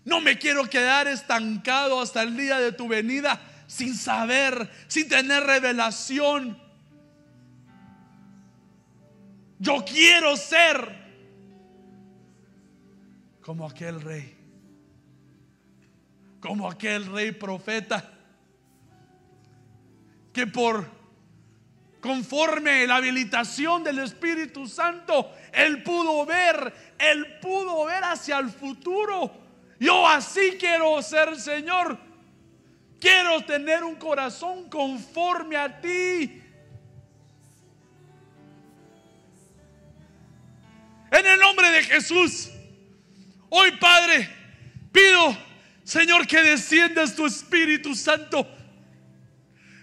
No me quiero quedar estancado hasta el día de tu venida sin saber, sin tener revelación. Yo quiero ser como aquel rey, como aquel rey profeta, que por conforme la habilitación del Espíritu Santo, Él pudo ver, Él pudo ver hacia el futuro. Yo así quiero ser, Señor. Quiero tener un corazón conforme a ti. En el nombre de Jesús, hoy Padre, pido, Señor, que desciendas tu Espíritu Santo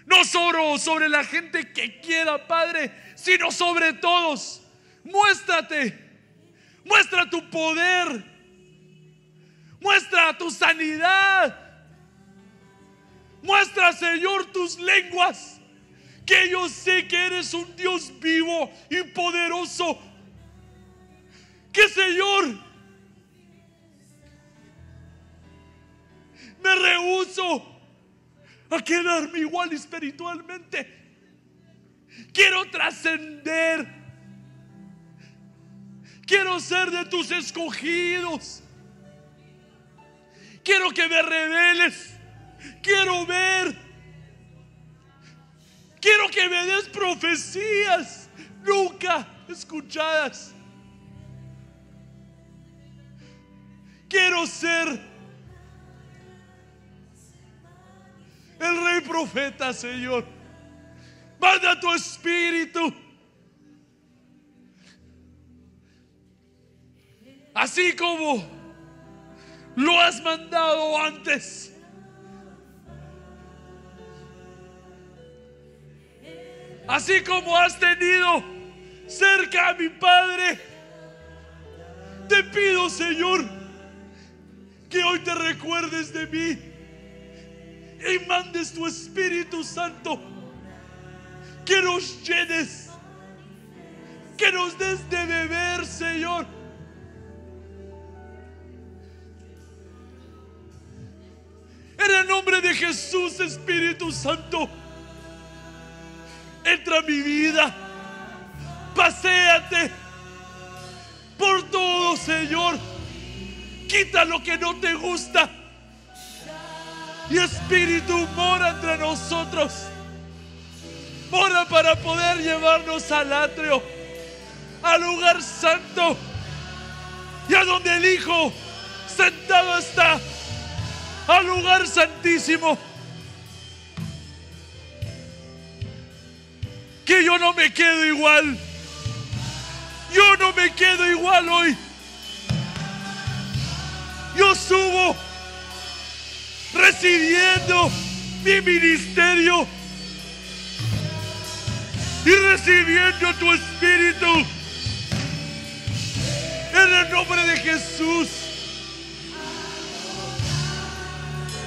no solo sobre la gente que quiera, Padre, sino sobre todos. Muéstrate. Muestra tu poder. Muestra tu sanidad. Muestra, Señor, tus lenguas. Que yo sé que eres un Dios vivo y poderoso. Que, Señor, me rehuso a quedarme igual espiritualmente. Quiero trascender. Quiero ser de tus escogidos. Quiero que me reveles. Quiero ver. Quiero que me des profecías nunca escuchadas. Quiero ser el rey profeta, Señor. Manda tu espíritu. Así como lo has mandado antes. Así como has tenido cerca a mi Padre. Te pido, Señor, que hoy te recuerdes de mí y mandes tu Espíritu Santo. Que nos llenes. Que nos des de beber, Señor. En el nombre de Jesús, Espíritu Santo, entra a mi vida. Paséate por todo, Señor. Quita lo que no te gusta y Espíritu mora entre nosotros. Mora para poder llevarnos al atrio, al lugar santo y a donde el Hijo sentado está, al lugar santísimo. Que yo no me quedo igual. Yo no me quedo igual hoy. Yo subo recibiendo mi ministerio. y recibiendo tu espíritu. En el nombre de Jesús.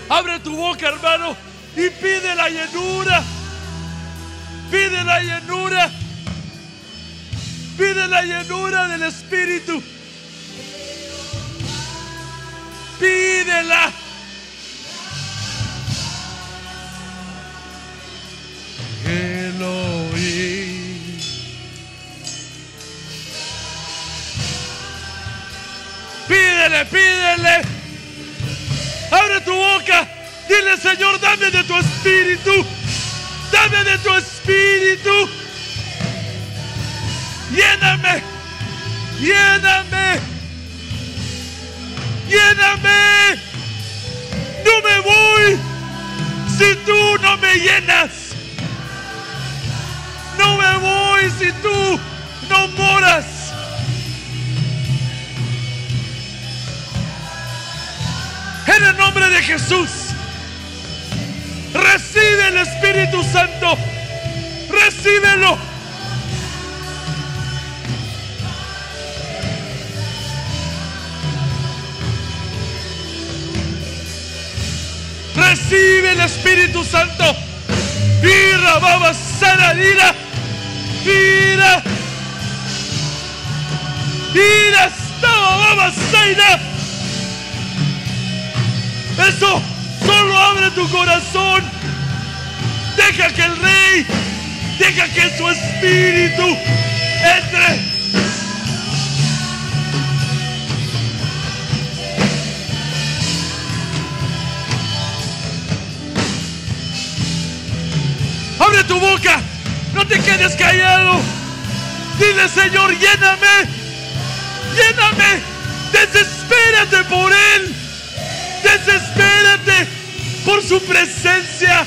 Abre tu boca, hermano, y pide la llenura. Pide la llenura. Pide la llenura del Espíritu. Pídela. Pídele, pídele. Abre tu boca. Dile, Señor, dame de tu espíritu. De tu espíritu. Lléname. Lléname. Lléname. No me voy si tú no me llenas. No me voy si tú no moras. En el nombre de Jesús, recibe el Espíritu Santo. Recíbelo. Recibe el Espíritu Santo. Ira, baba, sana, ira. Ira. Ira, estaba, sana. Eso, solo abre tu corazón. Deja que el rey, deja que su espíritu entre. Abre tu boca, no te quedes callado. Dile, Señor, lléname, lléname, desespérate por Él. Desespérate por su presencia.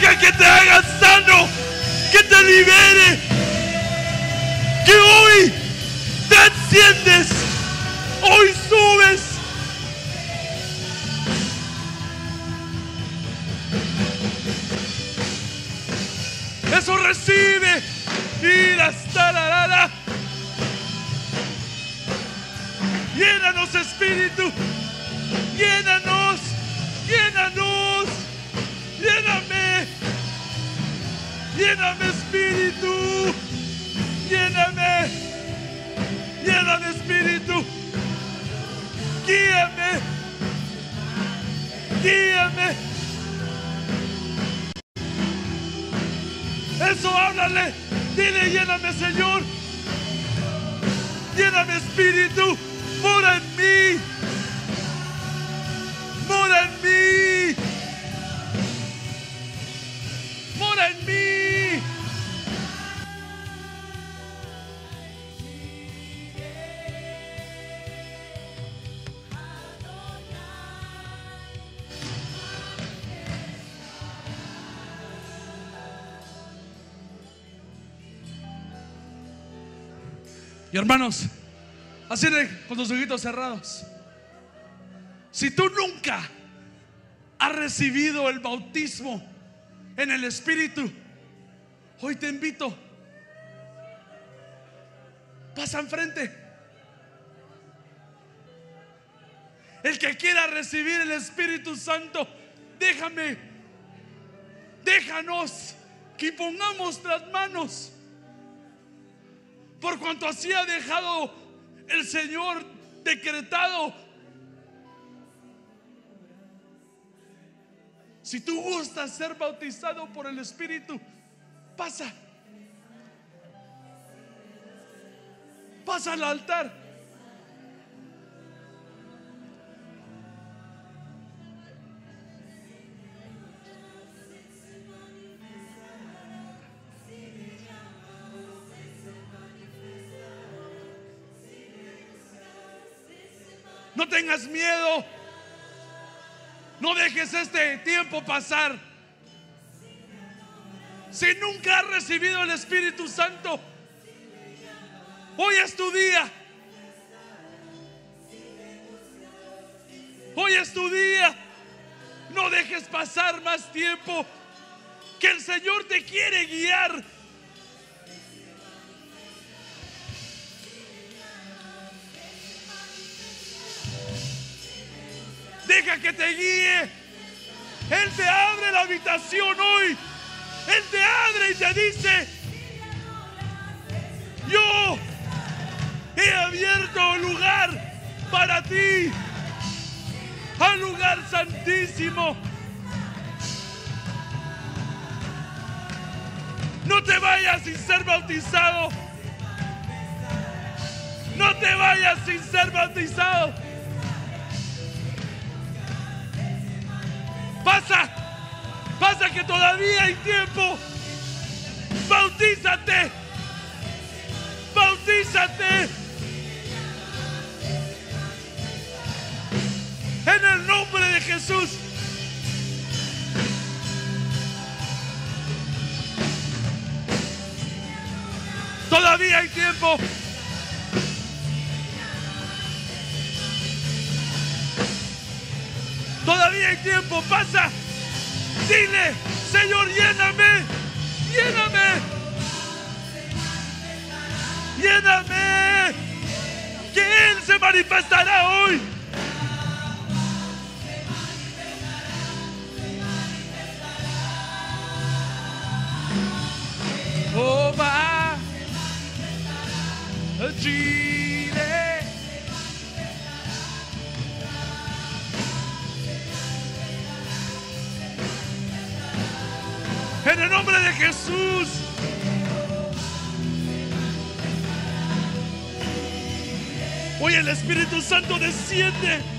Que te haga sano, que te libere. Que hoy te enciendes, hoy subes. Eso recibe. Y hasta la la la. Llénanos, Espíritu. Llénanos. Llénanos. Lléname. Lléname, Espíritu. Lléname. Lléname, Espíritu. Guíame. Guíame. Eso háblale. Dile, lléname, Señor. Lléname, Espíritu. Mora en mí. Mora en mí. Y hermanos, así de con los ojitos cerrados. Si tú nunca has recibido el bautismo en el Espíritu, hoy te invito. Pasa enfrente. El que quiera recibir el Espíritu Santo, déjame, déjanos que pongamos las manos. Por cuanto así ha dejado el Señor decretado. Si tú gustas ser bautizado por el Espíritu, pasa. Pasa al altar. No tengas miedo. No dejes este tiempo pasar. Si nunca has recibido el Espíritu Santo, hoy es tu día. Hoy es tu día. No dejes pasar más tiempo. que el Señor te quiere guiar. Deja que te guíe. Él te abre la habitación hoy. Él te abre y te dice, yo he abierto un lugar para ti, al lugar santísimo. No te vayas sin ser bautizado. No te vayas sin ser bautizado. Pasa, pasa que todavía hay tiempo. Bautízate. Bautízate. En el nombre de Jesús. Todavía hay tiempo. Todavía hay tiempo. Pasa. Dile, Señor, lléname. Lléname. Lléname. Que Él se manifestará hoy. Oh, va. Chile. El Espíritu Santo desciende.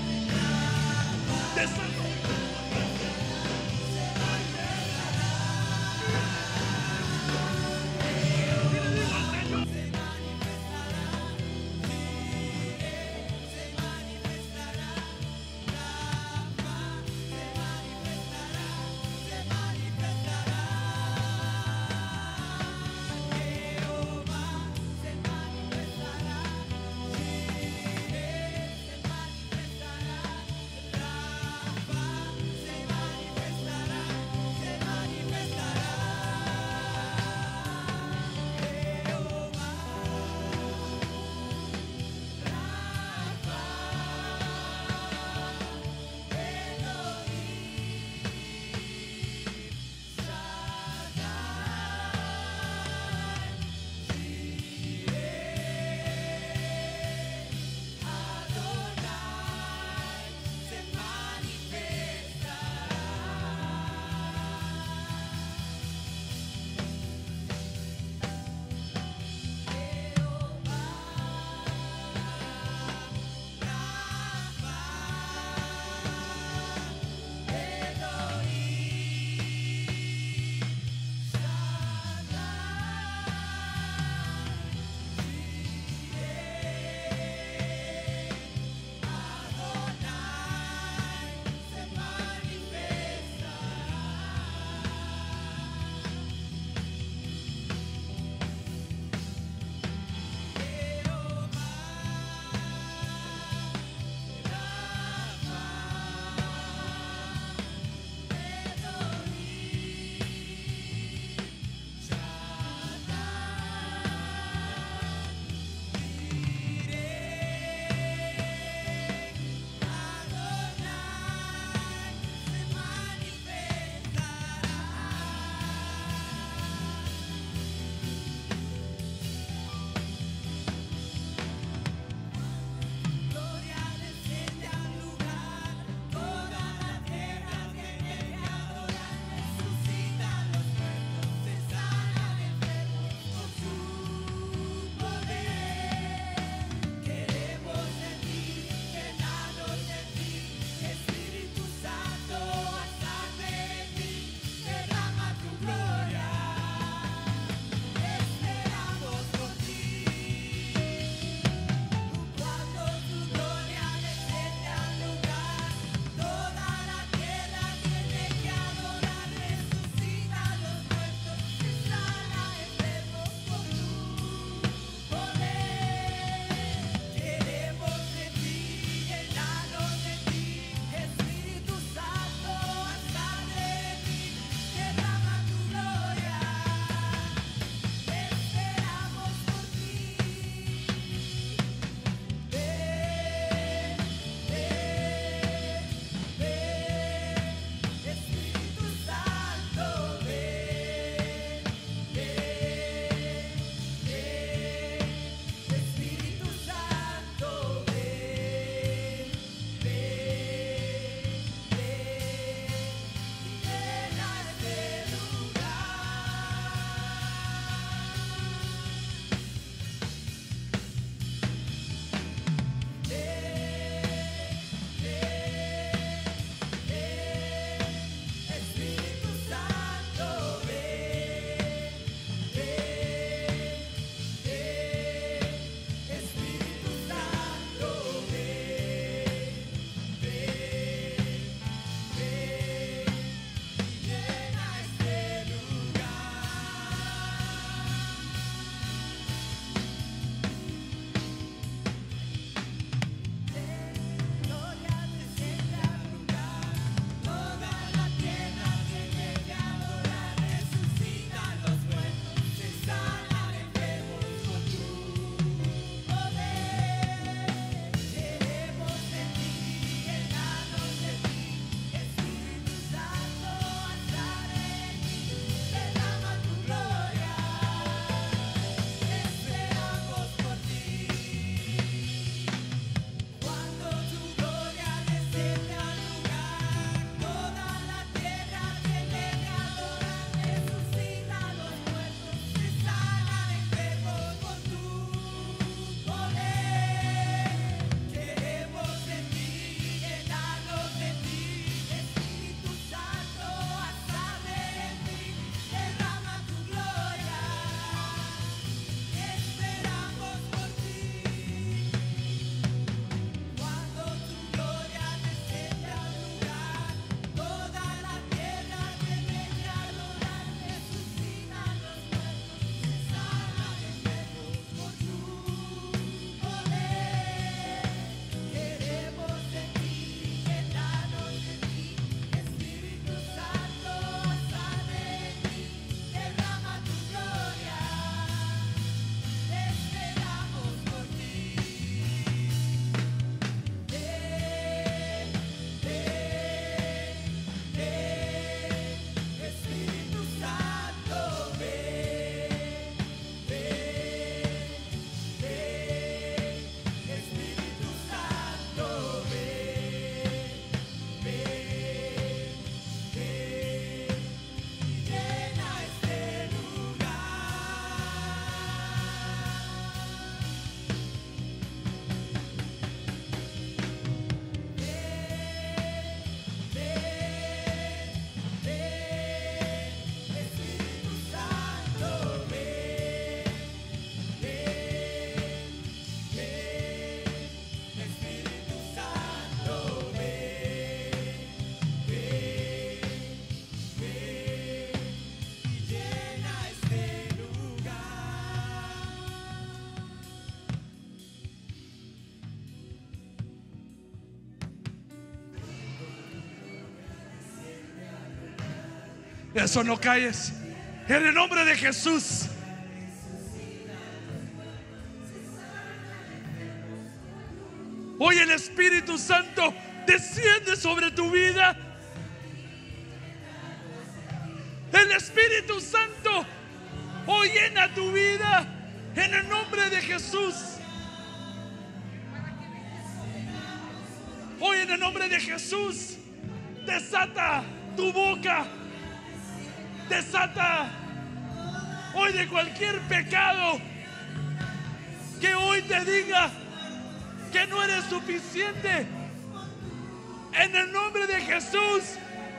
Eso no calles. En el nombre de Jesús. Hoy el Espíritu Santo desciende sobre tu vida. El Espíritu Santo hoy llena tu vida en el nombre de Jesús. Hoy en el nombre de Jesús desata tu boca. Desata hoy de cualquier pecado que hoy te diga que no eres suficiente. En el nombre de Jesús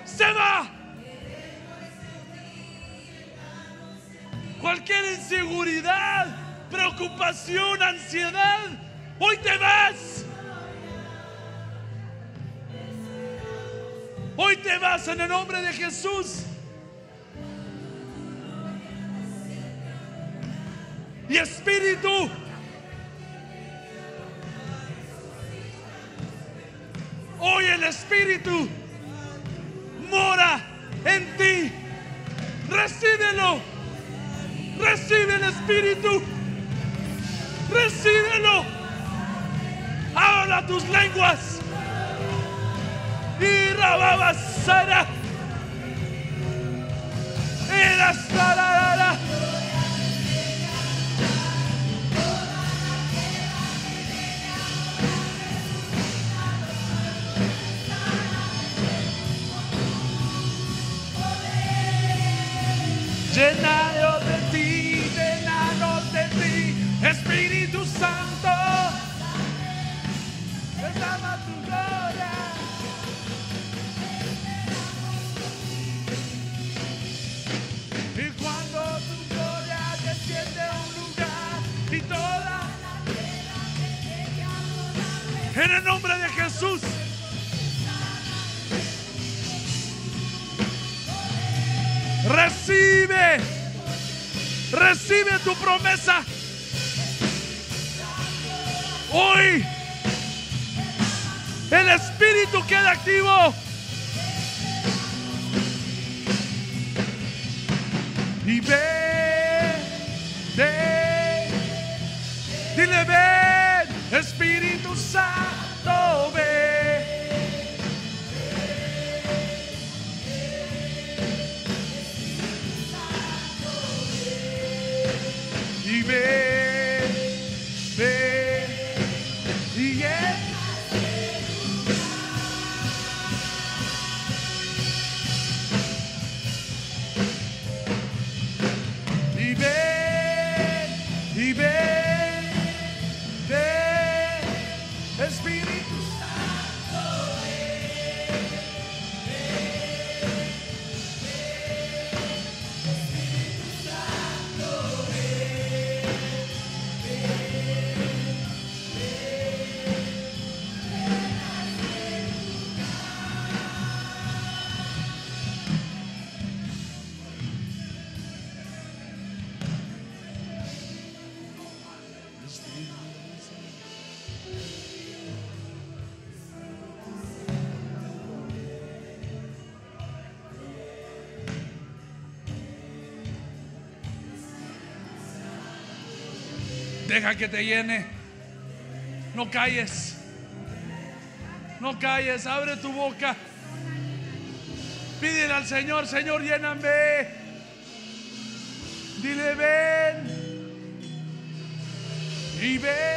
se va. Cualquier inseguridad, preocupación, ansiedad, hoy te vas. Hoy te vas en el nombre de Jesús. Espíritu en el nombre de Jesús. Recibe, recibe tu promesa. Hoy Espíritu queda activo. Y ve, ve, dile ven, Espíritu Santo, ven. y ve, Deja que te llene. No calles. No calles. Abre tu boca. Pídele al Señor, Señor, lléname. Dile, ven. Y ven.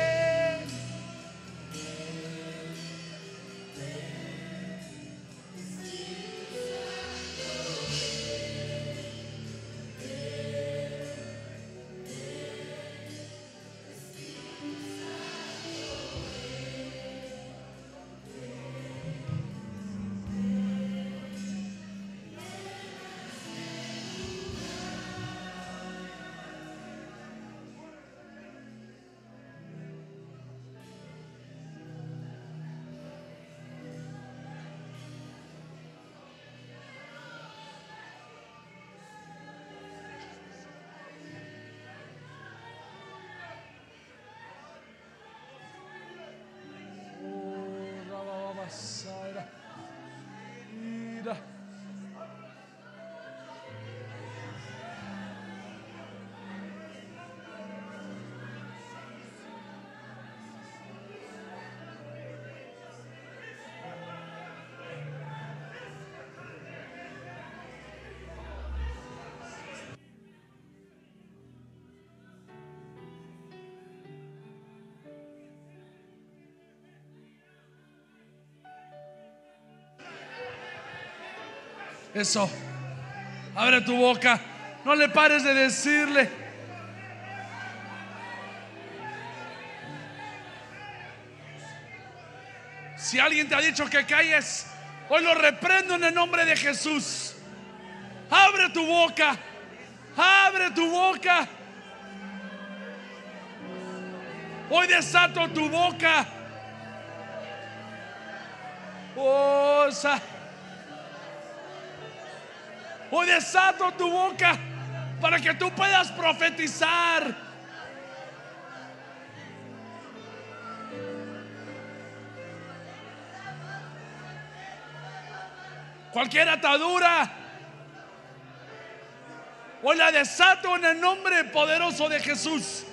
Eso. Abre tu boca. No le pares de decirle. Si alguien te ha dicho que calles, hoy lo reprendo en el nombre de Jesús. Abre tu boca. Abre tu boca. Hoy desato tu boca. Oh, Hoy desato tu boca para que tú puedas profetizar. Cualquier atadura. Hoy la desato en el nombre poderoso de Jesús.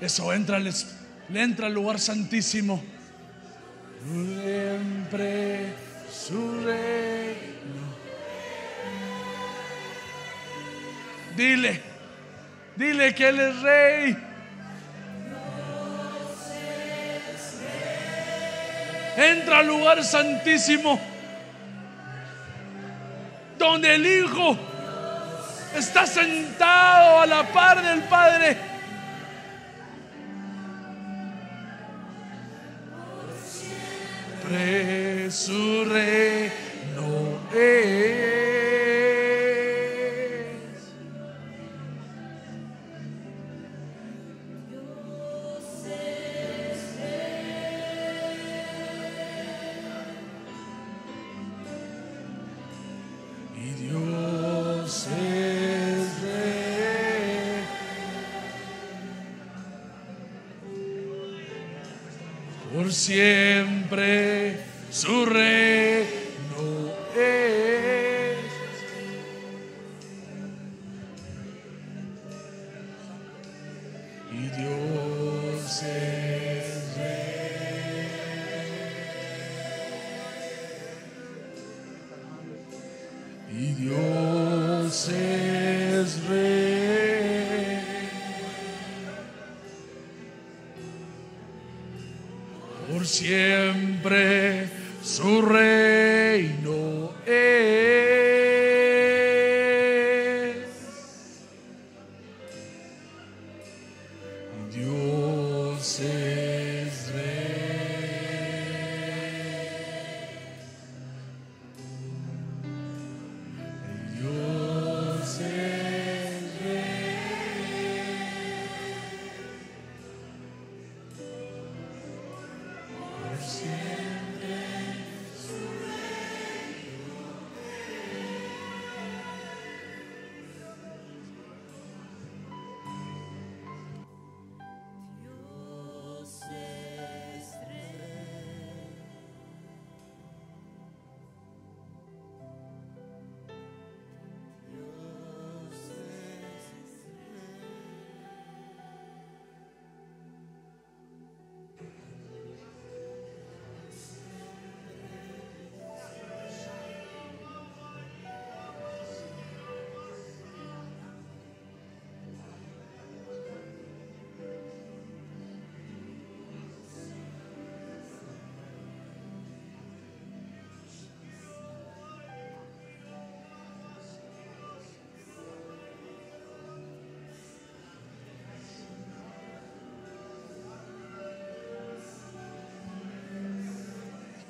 Eso entra, le entra al lugar santísimo. Siempre su reino. Dile, dile que Él es rey. Entra al lugar santísimo. Donde el Hijo está sentado a la par del Padre. Su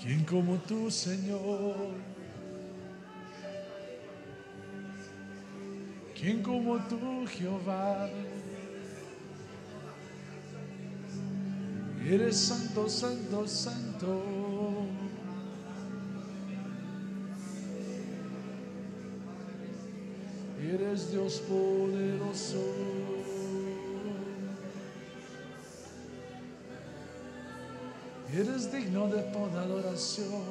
¿Quién como tú, Señor? ¿Quién como tú, Jehová? Eres santo, santo, santo. Eres Dios poderoso. Eres digno de toda adoración.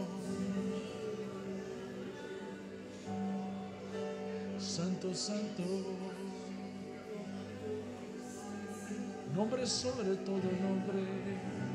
Santo, santo. Nombre sobre todo nombre.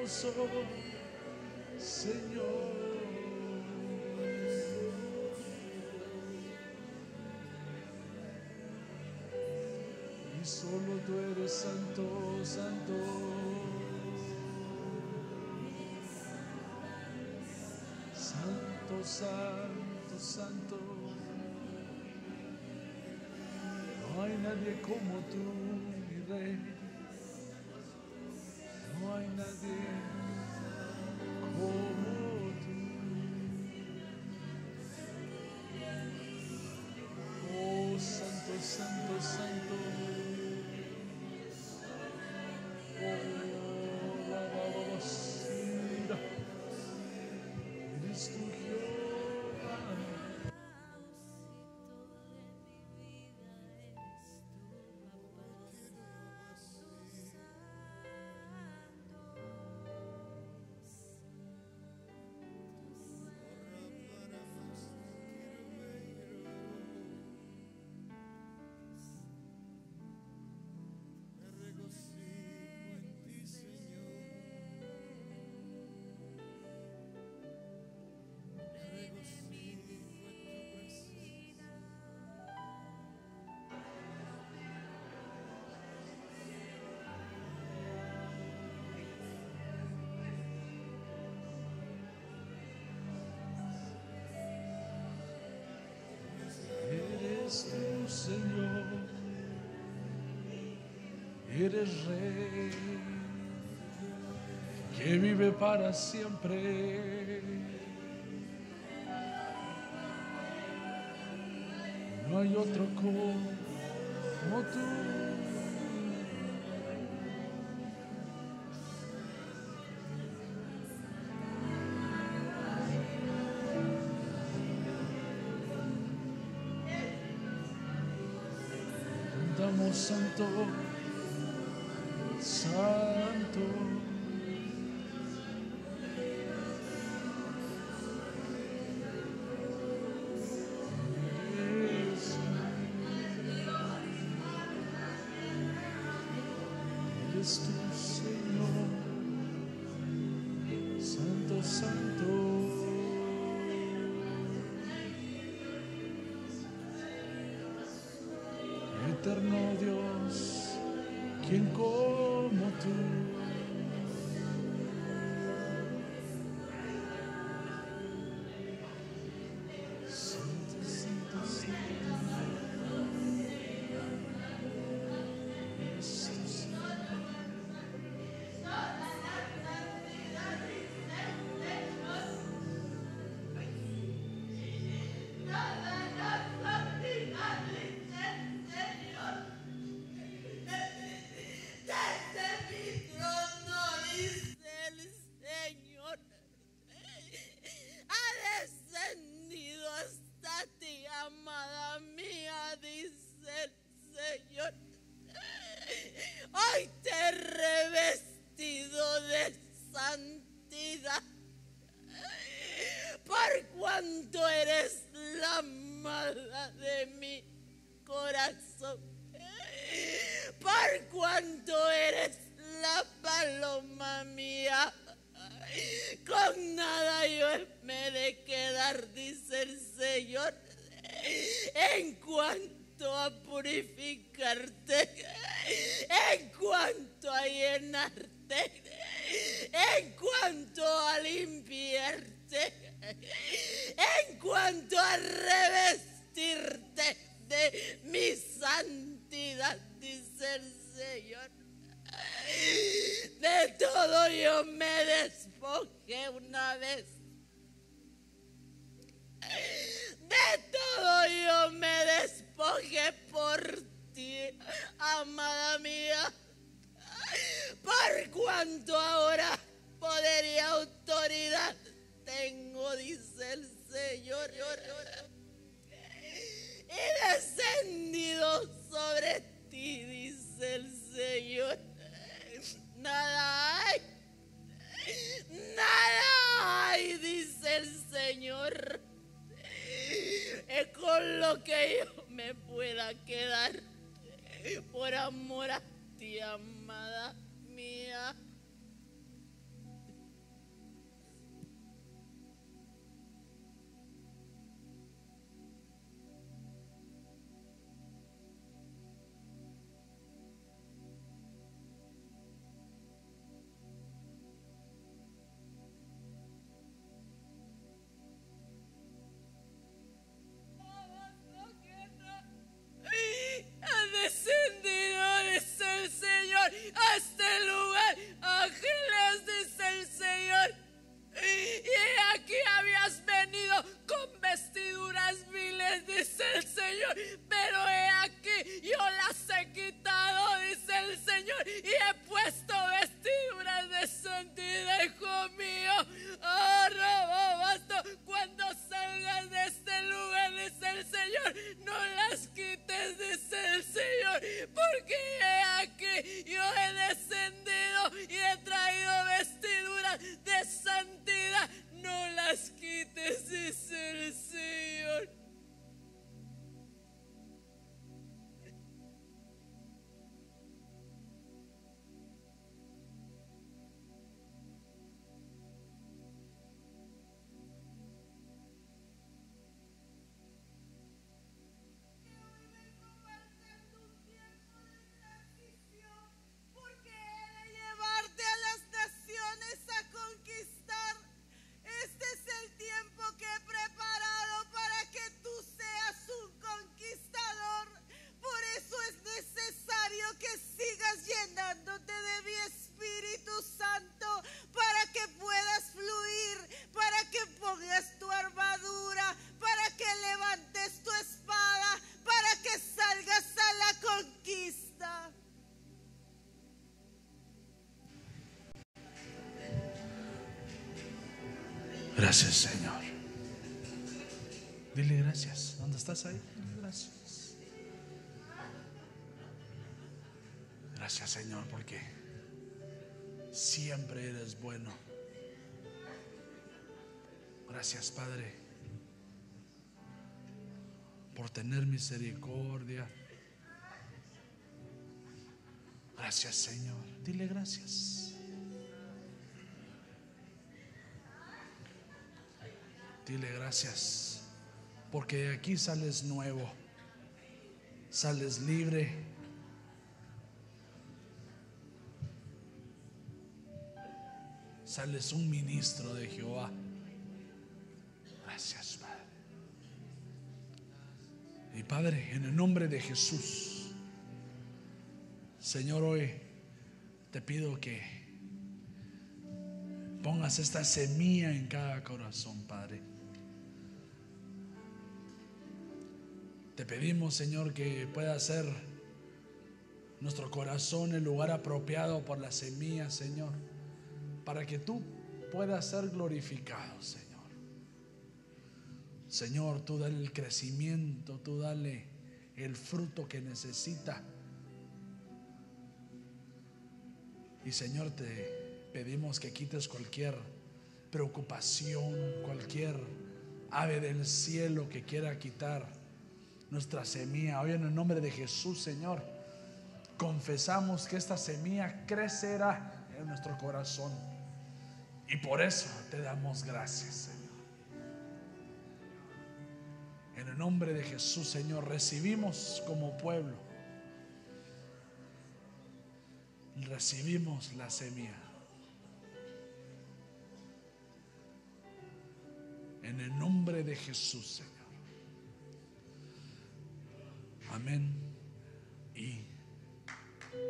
Poderoso Señor. Y solo tú eres santo, santo. Santo, santo, santo. No hay nadie como tú, mi rey. No hay nadie eres rey, que vive para siempre. No hay otro como tú. Santo. no Dios. Gracias, Señor. Dile gracias. ¿Dónde estás ahí? Gracias. Gracias, Señor, porque siempre eres bueno. Gracias, Padre, por tener misericordia. Gracias, Señor. Dile gracias. Dile gracias. Porque de aquí sales nuevo. Sales libre. Sales un ministro de Jehová. Gracias, Padre. Y Padre, en el nombre de Jesús, Señor, hoy te pido que pongas esta semilla en cada corazón, Padre. Te pedimos, Señor, que pueda ser nuestro corazón el lugar apropiado por la semilla, Señor, para que tú puedas ser glorificado, Señor. Señor, tú dale el crecimiento, tú dale el fruto que necesita. Y Señor, te pedimos que quites cualquier preocupación, cualquier ave del cielo que quiera quitar nuestra semilla. Hoy en el nombre de Jesús, Señor, confesamos que esta semilla crecerá en nuestro corazón. Y por eso te damos gracias, Señor. En el nombre de Jesús, Señor, recibimos como pueblo. Recibimos la semilla. En el nombre de Jesús, Señor. Amén y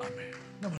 amén.